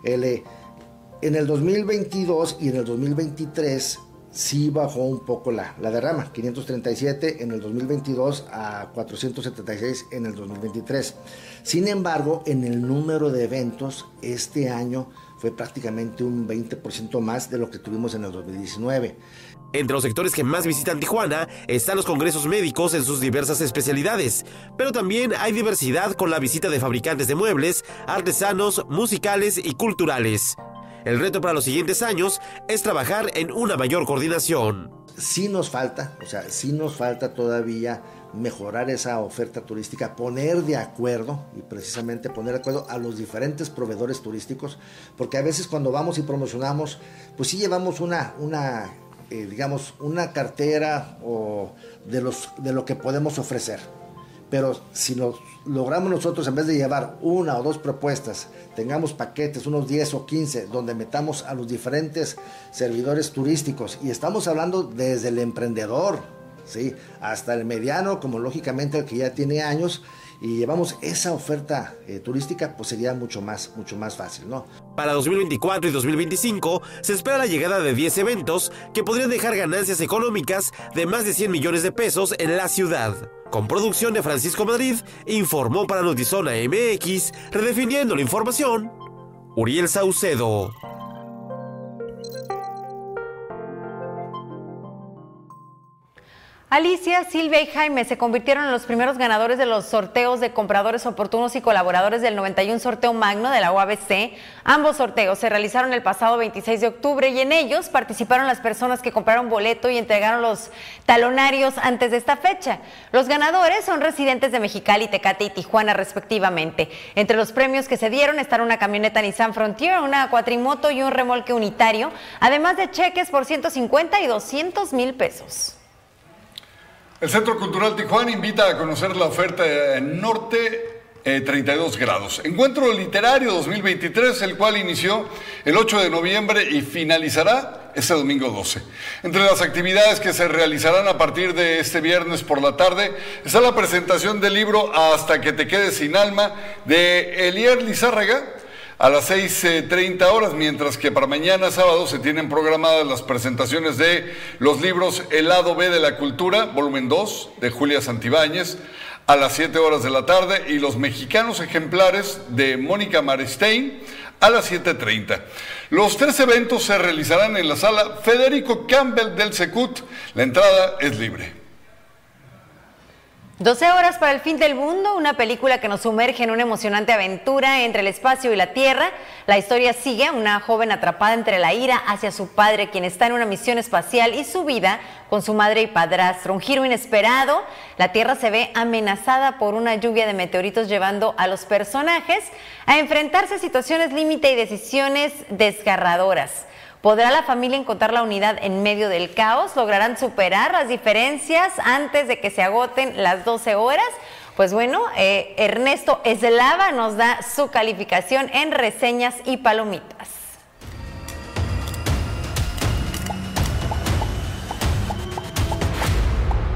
[SPEAKER 15] Eh, en el 2022 y en el 2023 sí bajó un poco la, la, derrama, 537 en el 2022 a 476 en el 2023. Sin embargo, en el número de eventos este año fue prácticamente un 20% más de lo que tuvimos en el 2019.
[SPEAKER 8] Entre los sectores que más visitan Tijuana están los congresos médicos en sus diversas especialidades, pero también hay diversidad con la visita de fabricantes de muebles, artesanos, musicales y culturales. El reto para los siguientes años es trabajar en una mayor coordinación.
[SPEAKER 15] Sí nos falta, o sea, sí nos falta todavía mejorar esa oferta turística, poner de acuerdo y precisamente poner de acuerdo a los diferentes proveedores turísticos, porque a veces cuando vamos y promocionamos, pues sí llevamos una, una eh, digamos, una cartera o de, los, de lo que podemos ofrecer. Pero si nos logramos nosotros, en vez de llevar una o dos propuestas, tengamos paquetes, unos 10 o 15, donde metamos a los diferentes servidores turísticos, y estamos hablando desde el emprendedor, ¿sí? hasta el mediano, como lógicamente el que ya tiene años, y llevamos esa oferta eh, turística, pues sería mucho más, mucho más fácil, ¿no?
[SPEAKER 8] Para 2024 y 2025 se espera la llegada de 10 eventos que podrían dejar ganancias económicas de más de 100 millones de pesos en la ciudad. Con producción de Francisco Madrid, informó para Notizona MX, redefiniendo la información, Uriel Saucedo.
[SPEAKER 1] Alicia, Silvia y Jaime se convirtieron en los primeros ganadores de los sorteos de compradores oportunos y colaboradores del 91 sorteo magno de la UABC. Ambos sorteos se realizaron el pasado 26 de octubre y en ellos participaron las personas que compraron boleto y entregaron los talonarios antes de esta fecha. Los ganadores son residentes de Mexicali, Tecate y Tijuana respectivamente. Entre los premios que se dieron están una camioneta Nissan Frontier, una cuatrimoto y un remolque unitario, además de cheques por 150 y 200 mil pesos.
[SPEAKER 2] El Centro Cultural Tijuana invita a conocer la oferta Norte 32 eh, grados. Encuentro Literario 2023, el cual inició el 8 de noviembre y finalizará este domingo 12. Entre las actividades que se realizarán a partir de este viernes por la tarde está la presentación del libro Hasta que te quedes sin alma de Elier Lizárraga a las 6.30 horas, mientras que para mañana sábado se tienen programadas las presentaciones de los libros El lado B de la cultura, volumen 2, de Julia Santibáñez, a las 7 horas de la tarde, y los mexicanos ejemplares de Mónica Maristein a las 7.30. Los tres eventos se realizarán en la sala Federico Campbell del Secut. La entrada es libre.
[SPEAKER 1] 12 horas para el fin del mundo, una película que nos sumerge en una emocionante aventura entre el espacio y la Tierra. La historia sigue a una joven atrapada entre la ira hacia su padre, quien está en una misión espacial, y su vida con su madre y padrastro. Un giro inesperado, la Tierra se ve amenazada por una lluvia de meteoritos llevando a los personajes a enfrentarse a situaciones límite y decisiones desgarradoras. ¿Podrá la familia encontrar la unidad en medio del caos? ¿Lograrán superar las diferencias antes de que se agoten las 12 horas? Pues bueno, eh, Ernesto Eslava nos da su calificación en reseñas y palomitas.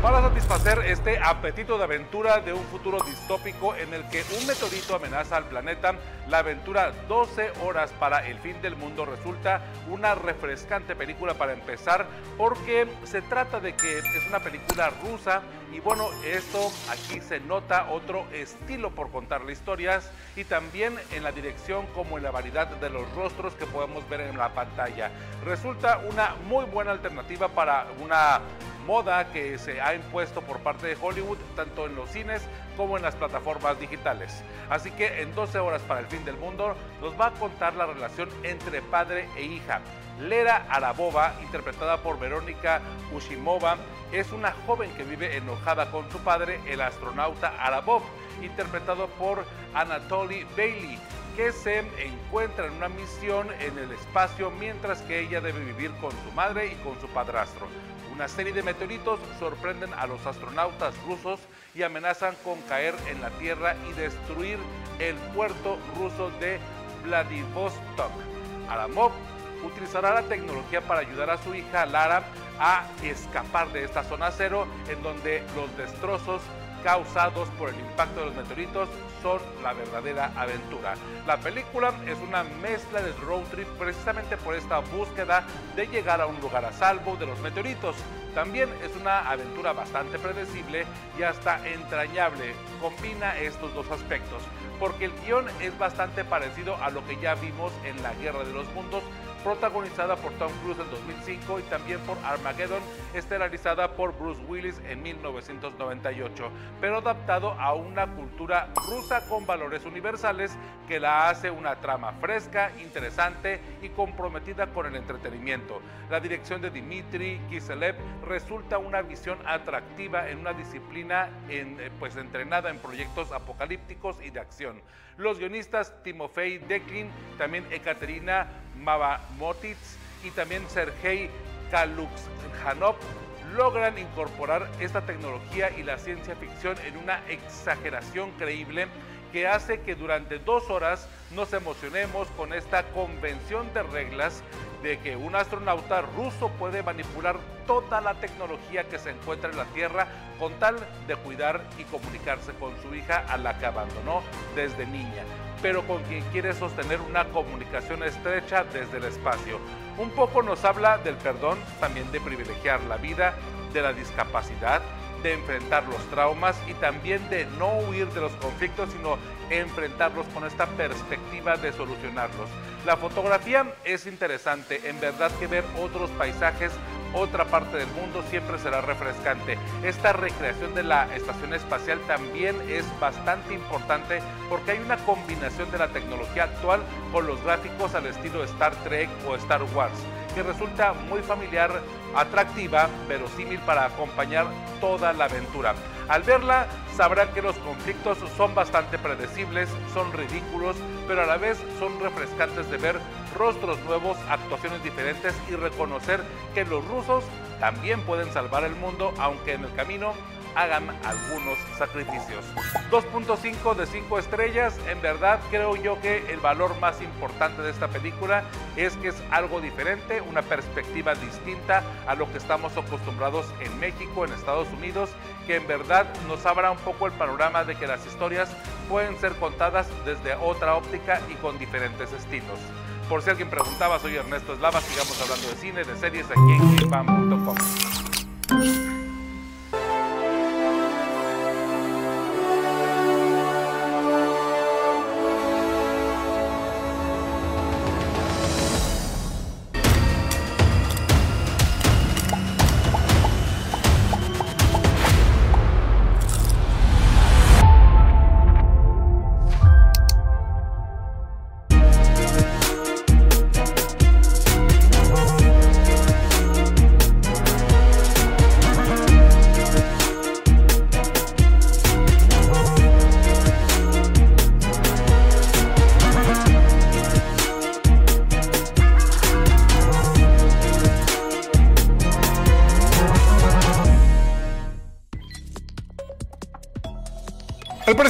[SPEAKER 16] Para satisfacer este apetito de aventura de un futuro distópico en el que un meteorito amenaza al planeta, la aventura 12 horas para el fin del mundo resulta una refrescante película para empezar porque se trata de que es una película rusa y bueno, esto aquí se nota otro estilo por contar las historias y también en la dirección como en la variedad de los rostros que podemos ver en la pantalla. Resulta una muy buena alternativa para una moda que se ha impuesto por parte de Hollywood, tanto en los cines como en las plataformas digitales. Así que en 12 horas para el fin del mundo nos va a contar la relación entre padre e hija. Lera Arabova, interpretada por Verónica Ushimova, es una joven que vive enojada con su padre, el astronauta Arabov, interpretado por Anatoly Bailey, que se encuentra en una misión en el espacio mientras que ella debe vivir con su madre y con su padrastro. Una serie de meteoritos sorprenden a los astronautas rusos y amenazan con caer en la Tierra y destruir el puerto ruso de Vladivostok. Aramov utilizará la tecnología para ayudar a su hija Lara a escapar de esta zona cero en donde los destrozos causados por el impacto de los meteoritos son la verdadera aventura. La película es una mezcla de road trip precisamente por esta búsqueda de llegar a un lugar a salvo de los meteoritos. También es una aventura bastante predecible y hasta entrañable. Combina estos dos aspectos, porque el guion es bastante parecido a lo que ya vimos en La Guerra de los Mundos, protagonizada por Tom Cruise en 2005 y también por Armageddon, estelarizada por Bruce Willis en 1998, pero adaptado a una cultura rusa con valores universales que la hace una trama fresca, interesante y comprometida con el entretenimiento. La dirección de Dmitry Kiselev resulta una visión atractiva en una disciplina eh, pues, entrenada en proyectos apocalípticos y de acción. Los guionistas Timofey Deklin, también Ekaterina Mavamotits y también Sergei Kaluxhanov logran incorporar esta tecnología y la ciencia ficción en una exageración creíble que hace que durante dos horas nos emocionemos con esta convención de reglas de que un astronauta ruso puede manipular toda la tecnología que se encuentra en la Tierra con tal de cuidar y comunicarse con su hija a la que abandonó desde niña, pero con quien quiere sostener una comunicación estrecha desde el espacio. Un poco nos habla del perdón, también de privilegiar la vida, de la discapacidad, de enfrentar los traumas y también de no huir de los conflictos, sino enfrentarlos con esta perspectiva de solucionarlos. La fotografía es interesante, en verdad que ver otros paisajes, otra parte del mundo siempre será refrescante. Esta recreación de la estación espacial también es bastante importante porque hay una combinación de la tecnología actual con los gráficos al estilo Star Trek o Star Wars que resulta muy familiar, atractiva, verosímil para acompañar toda la aventura. Al verla, sabrán que los conflictos son bastante predecibles, son ridículos, pero a la vez son refrescantes de ver rostros nuevos, actuaciones diferentes y reconocer que los rusos también pueden salvar el mundo, aunque en el camino hagan algunos sacrificios. 2.5 de 5 estrellas, en verdad creo yo que el valor más importante de esta película es que es algo diferente, una perspectiva distinta a lo que estamos acostumbrados en México, en Estados Unidos, que en verdad nos abra un poco el panorama de que las historias pueden ser contadas desde otra óptica y con diferentes estilos. Por si alguien preguntaba, soy Ernesto Eslava, sigamos hablando de cine, de series aquí en GameFan.com.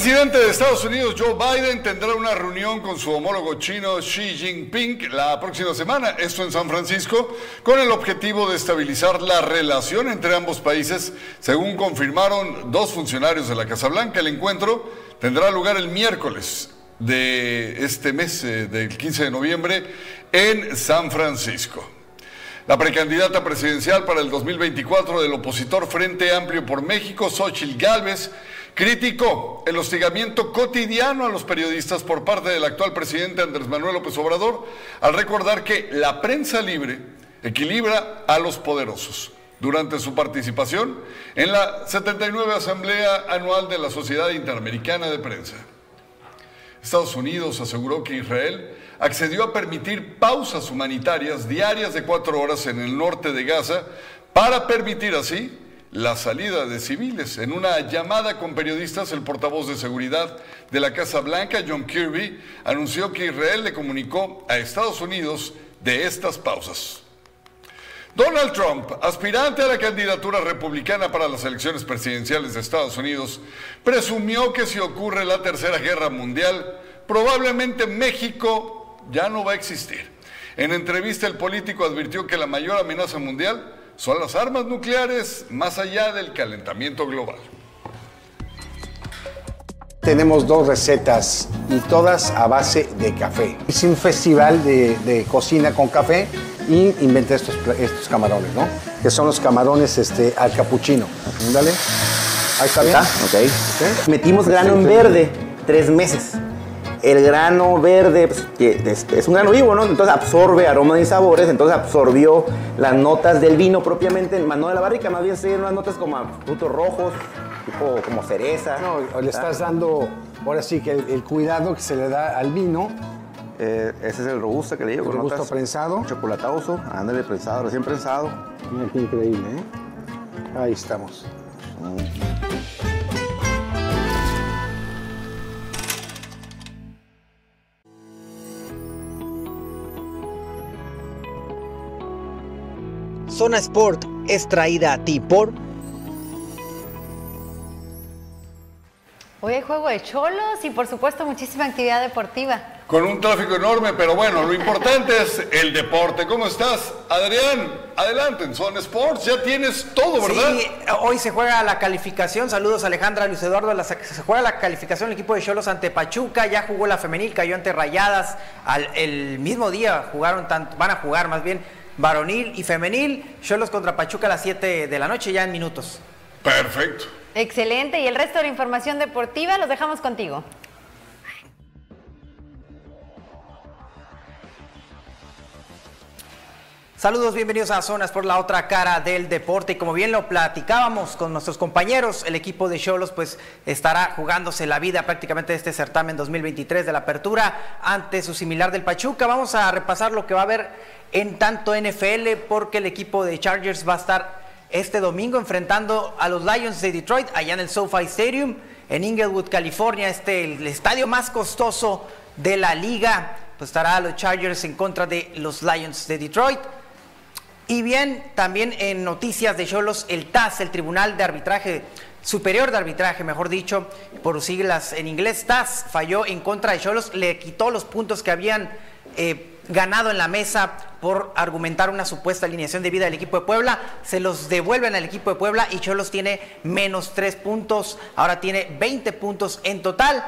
[SPEAKER 2] presidente de Estados Unidos, Joe Biden, tendrá una reunión con su homólogo chino Xi Jinping la próxima semana, esto en San Francisco, con el objetivo de estabilizar la relación entre ambos países, según confirmaron dos funcionarios de la Casa Blanca. El encuentro tendrá lugar el miércoles de este mes, eh, del 15 de noviembre, en San Francisco. La precandidata presidencial para el 2024 del opositor Frente Amplio por México, Xochitl Gálvez, criticó el hostigamiento cotidiano a los periodistas por parte del actual presidente Andrés Manuel López Obrador al recordar que la prensa libre equilibra a los poderosos. durante su participación en la 79 Asamblea Anual de la Sociedad Interamericana de Prensa. Estados Unidos aseguró que Israel accedió a permitir pausas humanitarias diarias de cuatro horas en el norte de Gaza para permitir así la salida de civiles. En una llamada con periodistas, el portavoz de seguridad de la Casa Blanca, John Kirby, anunció que Israel le comunicó a Estados Unidos de estas pausas. Donald Trump, aspirante a la candidatura republicana para las elecciones presidenciales de Estados Unidos, presumió que si ocurre la Tercera Guerra Mundial, probablemente México ya no va a existir. En entrevista el político advirtió que la mayor amenaza mundial son las armas nucleares más allá del calentamiento global.
[SPEAKER 17] Tenemos dos recetas y todas a base de café. Hice un festival de, cocina con café y inventé estos, estos camarones, ¿no? Que son los camarones este, al capuchino. Dale. Ahí está bien.
[SPEAKER 18] ok. Metimos grano en verde tres meses el grano verde pues, es, un grano vivo, ¿no? Entonces absorbe aromas y sabores, entonces absorbió las notas del vino propiamente, más no de la barrica, más bien se unas notas como frutos rojos, tipo como cereza.
[SPEAKER 17] No, le estás dando, ahora sí que el, cuidado que se le da al vino.
[SPEAKER 18] Eh, ese es el robusto que le digo.
[SPEAKER 17] El robusto prensado.
[SPEAKER 18] Chocolatoso, ándale prensado, recién prensado.
[SPEAKER 17] Mira qué increíble, ¿eh? Ahí estamos. Mm.
[SPEAKER 19] Zona Sport es traída a ti por...
[SPEAKER 1] Hoy hay juego de cholos y por supuesto muchísima actividad deportiva.
[SPEAKER 2] Con un tráfico enorme, pero bueno, lo importante es el deporte. ¿Cómo estás, Adrián? Adelante, en Zona Sports ya tienes todo, ¿verdad?
[SPEAKER 20] Sí, hoy se juega la calificación. Saludos, Alejandra, Luis Eduardo. se juega la calificación el equipo de Cholos ante Pachuca. Ya jugó la femenil, cayó ante Rayadas. Al, el mismo día jugaron, tanto, van a jugar más bien varonil y femenil. Cholos contra Pachuca a las 7 de la noche, ya en minutos.
[SPEAKER 2] Perfecto.
[SPEAKER 1] Excelente. Y el resto de la información deportiva los dejamos contigo.
[SPEAKER 20] Saludos, bienvenidos a Zonas por la otra cara del deporte. Y como bien lo platicábamos con nuestros compañeros, el equipo de Cholos pues estará jugándose la vida prácticamente de este certamen 2023 de la apertura ante su similar del Pachuca. Vamos a repasar lo que va a haber en tanto NFL porque el equipo de Chargers va a estar este domingo enfrentando a los Lions de Detroit allá en el SoFi Stadium en Inglewood, California, este el estadio más costoso de la liga. Pues estará los Chargers en contra de los Lions de Detroit. Y bien, también en noticias de Cholos, el TAS, el Tribunal de Arbitraje Superior de Arbitraje, mejor dicho, por siglas en inglés, TAS, falló en contra de Cholos, le quitó los puntos que habían eh, ganado en la mesa por argumentar una supuesta alineación de vida del equipo de Puebla, se los devuelven al equipo de Puebla y Cholos tiene menos tres puntos, ahora tiene 20 puntos en total.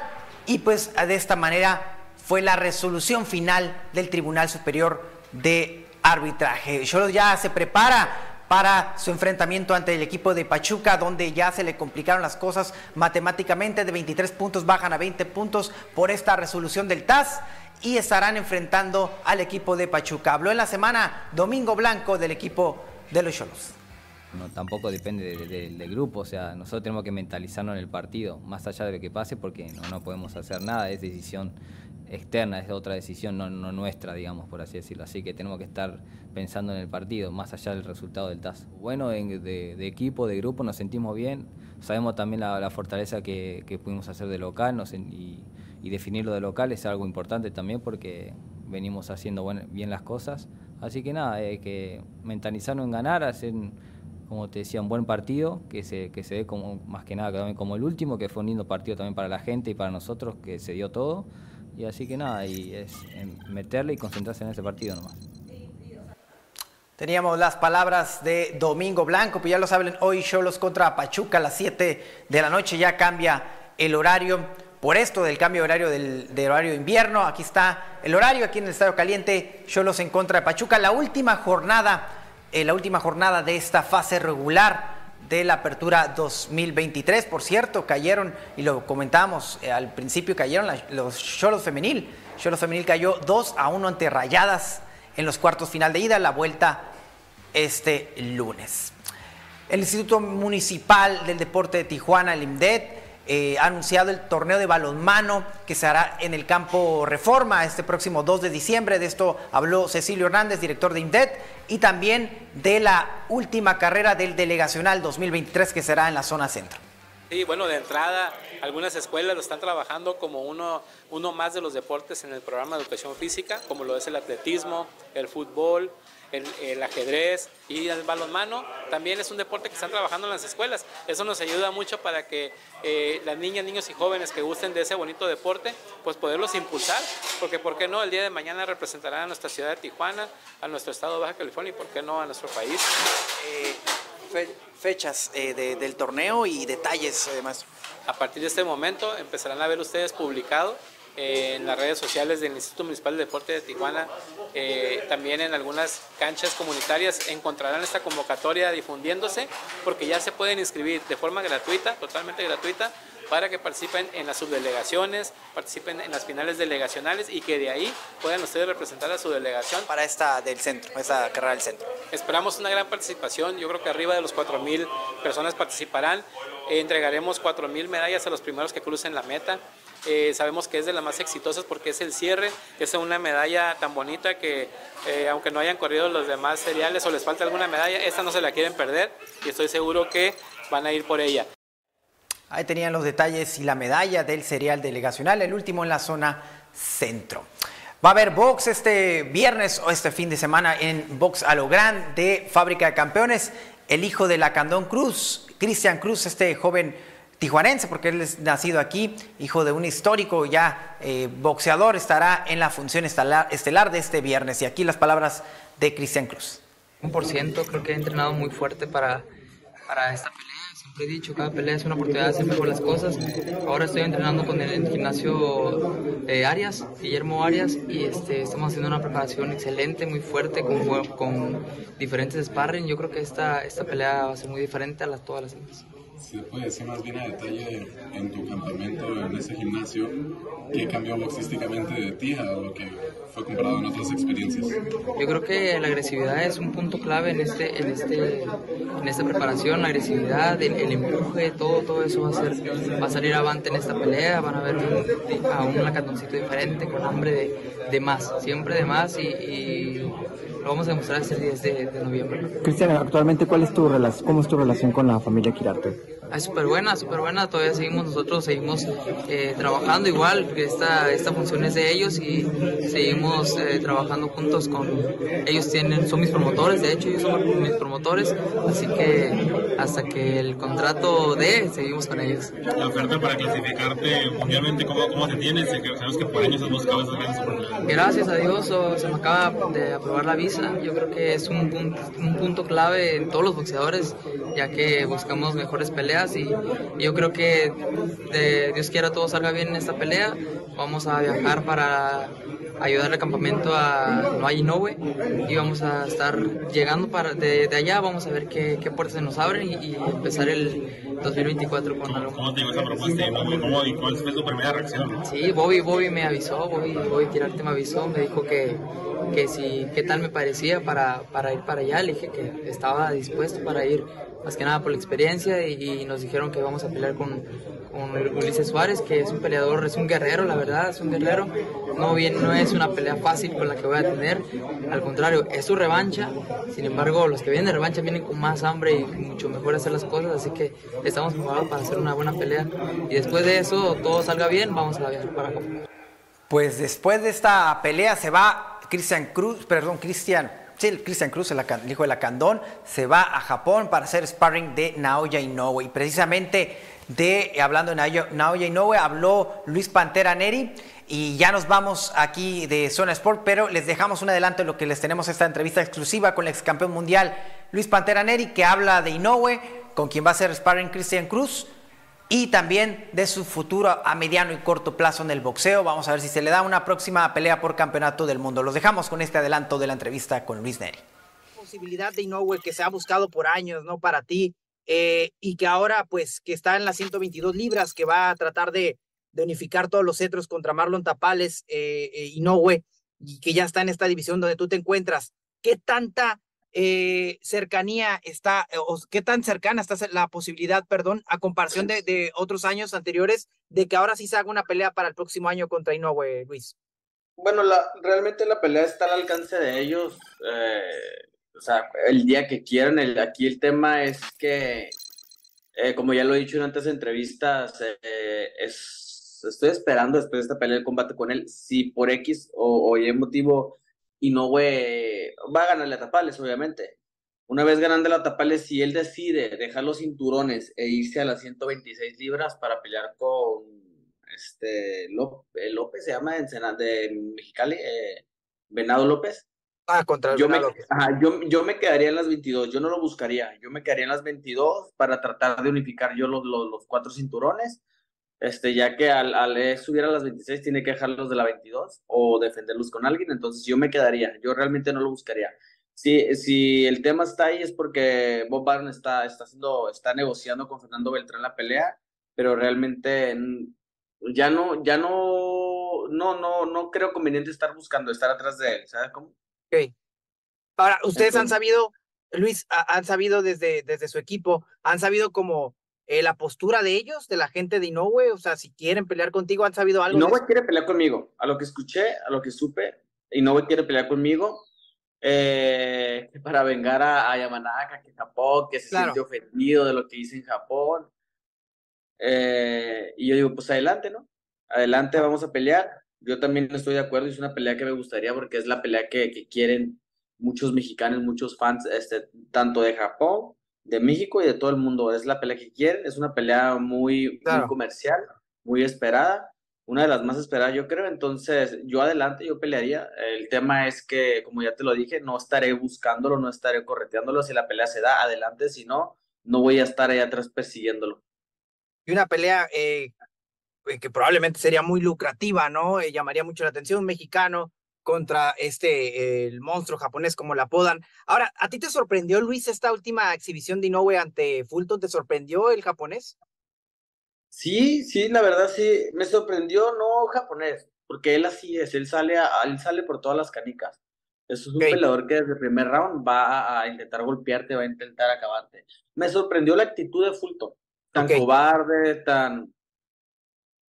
[SPEAKER 20] Y pues de esta manera fue la resolución final del Tribunal Superior de Arbitraje. Cholos ya se prepara para su enfrentamiento ante el equipo de Pachuca, donde ya se le complicaron las cosas matemáticamente, de 23 puntos bajan a 20 puntos por esta resolución del TAS y estarán enfrentando al equipo de Pachuca. Habló en la semana Domingo Blanco del equipo de los Cholos.
[SPEAKER 21] No, tampoco depende del grupo, o sea, nosotros tenemos que mentalizarnos en el partido, más allá de lo que pase, porque no, no podemos hacer nada, es decisión externa, es otra decisión, no, no, nuestra, digamos, por así decirlo. Así que tenemos que estar pensando en el partido, más allá del resultado del TAS. Bueno, de, equipo, de grupo, nos sentimos bien, sabemos también la, fortaleza que, que, pudimos hacer de local nos, y, y definirlo de local es algo importante también porque venimos haciendo bien las cosas. Así que nada, hay que mentalizarnos en ganar, hacer, como te decía, un buen partido, que se, que se dé como, más que nada como el último, que fue un lindo partido también para la gente y para nosotros, que se dio todo. Y así que nada, y es meterle y concentrarse en ese partido nomás.
[SPEAKER 20] Teníamos las palabras de Domingo Blanco, pues ya lo saben, hoy Cholos contra Pachuca a las 7 de la noche, ya cambia el horario por esto del cambio de horario del, horario de invierno. Aquí está el horario, aquí en el Estadio Caliente, Cholos en contra de Pachuca. La última jornada, eh, la última jornada de esta fase regular de la apertura 2023. Por cierto, cayeron, y lo comentábamos eh, al principio, cayeron los Cholos femenil. Cholos femenil cayó 2 a 1 ante Rayadas en los cuartos final de ida, la vuelta este lunes. El Instituto Municipal del Deporte de Tijuana, el IMDET, eh, ha anunciado el torneo de balonmano que se hará en el campo Reforma este próximo 2 de diciembre. De esto habló Cecilio Hernández, director de INDET, y también de la última carrera del delegacional 2023 que será en la zona centro.
[SPEAKER 22] Sí, bueno, de entrada, algunas escuelas lo están trabajando como uno, uno más de los deportes en el programa de educación física, como lo es el atletismo, el fútbol, el, ajedrez y el balonmano también es un deporte que están trabajando en las escuelas. Eso nos ayuda mucho para que eh, las niñas, niños y jóvenes que gusten de ese bonito deporte, pues poderlos impulsar, porque ¿por qué no? El día de mañana representarán a nuestra ciudad de Tijuana, a nuestro estado de Baja California y ¿por qué no a nuestro país?
[SPEAKER 20] Eh, fechas eh, del torneo y detalles además.
[SPEAKER 22] A partir de este momento empezarán a ver ustedes publicado en las redes sociales del Instituto Municipal de Deporte de Tijuana, eh, también en algunas canchas comunitarias encontrarán esta convocatoria difundiéndose porque ya se pueden inscribir de forma gratuita, totalmente gratuita, para que participen en las subdelegaciones, participen en las finales delegacionales y que de ahí puedan ustedes representar a su delegación.
[SPEAKER 20] Para esta del centro, esta carrera del centro.
[SPEAKER 22] Esperamos una gran participación, yo creo que arriba de los 4.000 personas participarán, entregaremos 4.000 medallas a los primeros que crucen la meta. Eh, sabemos que es de las más exitosas porque es el cierre, es una medalla tan bonita que eh, aunque no hayan corrido los demás seriales o les falta alguna medalla, esta no se la quieren perder y estoy seguro que van a ir por ella.
[SPEAKER 20] Ahí tenían los detalles y la medalla del serial delegacional, el último en la zona centro. Va a haber box este viernes o este fin de semana en Box a lo Gran de Fábrica de Campeones. El hijo de la Candón Cruz, Cristian Cruz, este joven tijuanense, porque él es nacido aquí, hijo de un histórico ya eh, boxeador, estará en la función estelar, estelar de este viernes. Y aquí las palabras de Cristian Cruz.
[SPEAKER 23] 100% creo que he entrenado muy fuerte para, para esta pelea. Siempre he dicho, cada pelea es una oportunidad de hacer mejor las cosas. Ahora estoy entrenando con el, gimnasio eh, Arias, Guillermo Arias, y este, estamos haciendo una preparación excelente, muy fuerte, con, con diferentes sparring. Yo creo que esta, esta pelea va a ser muy diferente a las, todas las demás
[SPEAKER 24] si puede decir más bien a detalle en tu campamento, en ese gimnasio, qué cambió boxísticamente de ti a lo que fue comparado en otras experiencias.
[SPEAKER 23] Yo creo que la agresividad es un punto clave en este, en este, en esta preparación, la agresividad, el, empuje, todo, todo eso va a ser, va a salir avante en esta pelea, van a ver a un lacantoncito diferente, con hambre de, de, más, siempre de más y, lo vamos a demostrar este 10 de, de noviembre.
[SPEAKER 25] Cristian, actualmente, ¿cuál es tu ¿cómo es tu relación con la familia Quirarte?
[SPEAKER 23] Es súper buena, súper buena. Todavía seguimos, nosotros seguimos eh, trabajando igual. Esta, esta función es de ellos y seguimos eh, trabajando juntos con ellos. tienen Son mis promotores, de hecho, ellos son mis promotores. Así que hasta que el contrato dé, seguimos con ellos.
[SPEAKER 24] La oferta para clasificarte mundialmente, ¿cómo, cómo te tienes? Sabemos que por años has buscado
[SPEAKER 23] Gracias a Dios, se me acaba de aprobar la visa. Yo creo que es un punto, un punto clave en todos los boxeadores, ya que buscamos mejores peleas y, yo creo que de Dios quiera todo salga bien en esta pelea. Vamos a viajar para ayudar al campamento a No Inoue y vamos a estar llegando para de, allá, vamos a ver qué, qué, puertas se nos abren y, empezar el 2024 con algo.
[SPEAKER 24] ¿Cómo te esa propuesta ¿Cómo, y cuál fue tu primera reacción?
[SPEAKER 23] Sí, Bobby, Bobby me avisó, Bobby, Bobby Tirarte me avisó, me dijo que, que si, qué tal me parecía para, para ir para allá, le dije que estaba dispuesto para ir más que nada por la experiencia y, nos dijeron que vamos a pelear con, con, Ulises Suárez, que es un peleador, es un guerrero, la verdad, es un guerrero. No, bien, no es una pelea fácil con la que voy a tener, al contrario, es su revancha. Sin embargo, los que vienen de revancha vienen con más hambre y mucho mejor hacer las cosas, así que estamos preparados para hacer una buena pelea. Y después de eso, todo salga bien, vamos a viajar para Japón.
[SPEAKER 20] Pues después de esta pelea se va Cristian Cruz, perdón, Cristian Sí, Christian Cruz, el, hijo de la Candón, se va a Japón para hacer sparring de Naoya Inoue. Y precisamente de, hablando de Naoya, Inoue, habló Luis Pantera Neri. Y ya nos vamos aquí de Zona Sport, pero les dejamos un adelanto de lo que les tenemos esta entrevista exclusiva con el ex campeón mundial Luis Pantera Neri, que habla de Inoue, con quien va a ser sparring Christian Cruz y también de su futuro a mediano y corto plazo en el boxeo. Vamos a ver si se le da una próxima pelea por campeonato del mundo. Los dejamos con este adelanto de la entrevista con Luis Neri.
[SPEAKER 26] Posibilidad de Inoue que se ha buscado por años, ¿no? Para ti, eh, y que ahora, pues, que está en las 122 libras, que va a tratar de, unificar todos los cetros contra Marlon Tapales, eh, eh, Inoue, y que ya está en esta división donde tú te encuentras. ¿Qué tanta
[SPEAKER 20] eh, cercanía está, eh, o qué tan cercana está la posibilidad, perdón, a comparación de, de, otros años anteriores, de que ahora sí se haga una pelea para el próximo año contra Inoue, Luis?
[SPEAKER 27] Bueno, realmente la pelea está al alcance de ellos. Eh, o sea, el día que quieran. Aquí el tema es que, como ya lo he dicho en antes entrevistas, es, estoy esperando después de esta pelea el combate con él. Si por X o, Y motivo y no va a ganarle a Tapales, obviamente. Una vez ganando la Tapales, si él decide dejar los cinturones e irse a las 126 libras para pelear con este López, López se llama en de Mexicali, eh, Venado López.
[SPEAKER 20] Ah, contra
[SPEAKER 27] yo me, yo, yo, me quedaría en las 22, yo no lo buscaría, yo me quedaría en las 22 para tratar de unificar yo los, los, los cuatro cinturones este, ya que al, al subir a las 26 tiene que dejarlos de la 22 o defenderlos con alguien, entonces yo me quedaría, yo realmente no lo buscaría. Si, si el tema está ahí es porque Bob Barn está, está, haciendo, está negociando con Fernando Beltrán la pelea, pero realmente ya no, ya no, no, no, no creo conveniente estar buscando, estar atrás de él, ¿sabes cómo?
[SPEAKER 20] Ahora, ustedes han sabido, Luis, han sabido desde, desde su equipo, han sabido como eh, la postura de ellos, de la gente de Inoue, o sea, si quieren pelear contigo, ¿han sabido algo?
[SPEAKER 27] Inoue quiere pelear conmigo, a lo que escuché, a lo que supe, Inoue quiere pelear conmigo eh, para vengar a, Yamanaka, que Japón, que se siente ofendido de lo que hice en Japón. Eh, y yo digo, pues adelante, ¿no? Adelante, vamos a pelear. Yo también estoy de acuerdo, es una pelea que me gustaría porque es la pelea que, que quieren muchos mexicanos, muchos fans, este, tanto de Japón de México y de todo el mundo. Es la pelea que quieren, es una pelea muy, comercial, muy esperada, una de las más esperadas yo creo, entonces yo adelante, yo pelearía. El tema es que, como ya te lo dije, no estaré buscándolo, no estaré correteándolo, si la pelea se da, adelante, si no, no voy a estar ahí atrás persiguiéndolo.
[SPEAKER 20] Y una pelea eh, que probablemente sería muy lucrativa, ¿no? Eh, llamaría mucho la atención, un mexicano contra este, el monstruo japonés, como la apodan. Ahora, ¿a ti te sorprendió, Luis, esta última exhibición de Inoue ante Fulton? ¿Te sorprendió el japonés?
[SPEAKER 27] Sí, sí, la verdad sí, me sorprendió no japonés, porque él así es, él sale, a, él sale por todas las canicas. Es un peleador que desde el primer round va a, intentar golpearte, va a intentar acabarte. Me sorprendió la actitud de Fulton, tan cobarde, tan,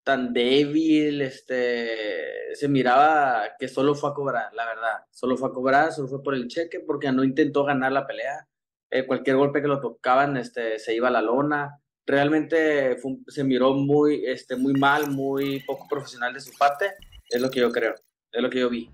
[SPEAKER 27] tan débil, este, se miraba que solo fue a cobrar, la verdad, solo fue a cobrar, solo fue por el cheque porque no intentó ganar la pelea, eh, cualquier golpe que lo tocaban, este, se iba a la lona, realmente se miró muy, este, muy mal, muy poco profesional de su parte, es lo que yo creo, es lo que yo vi.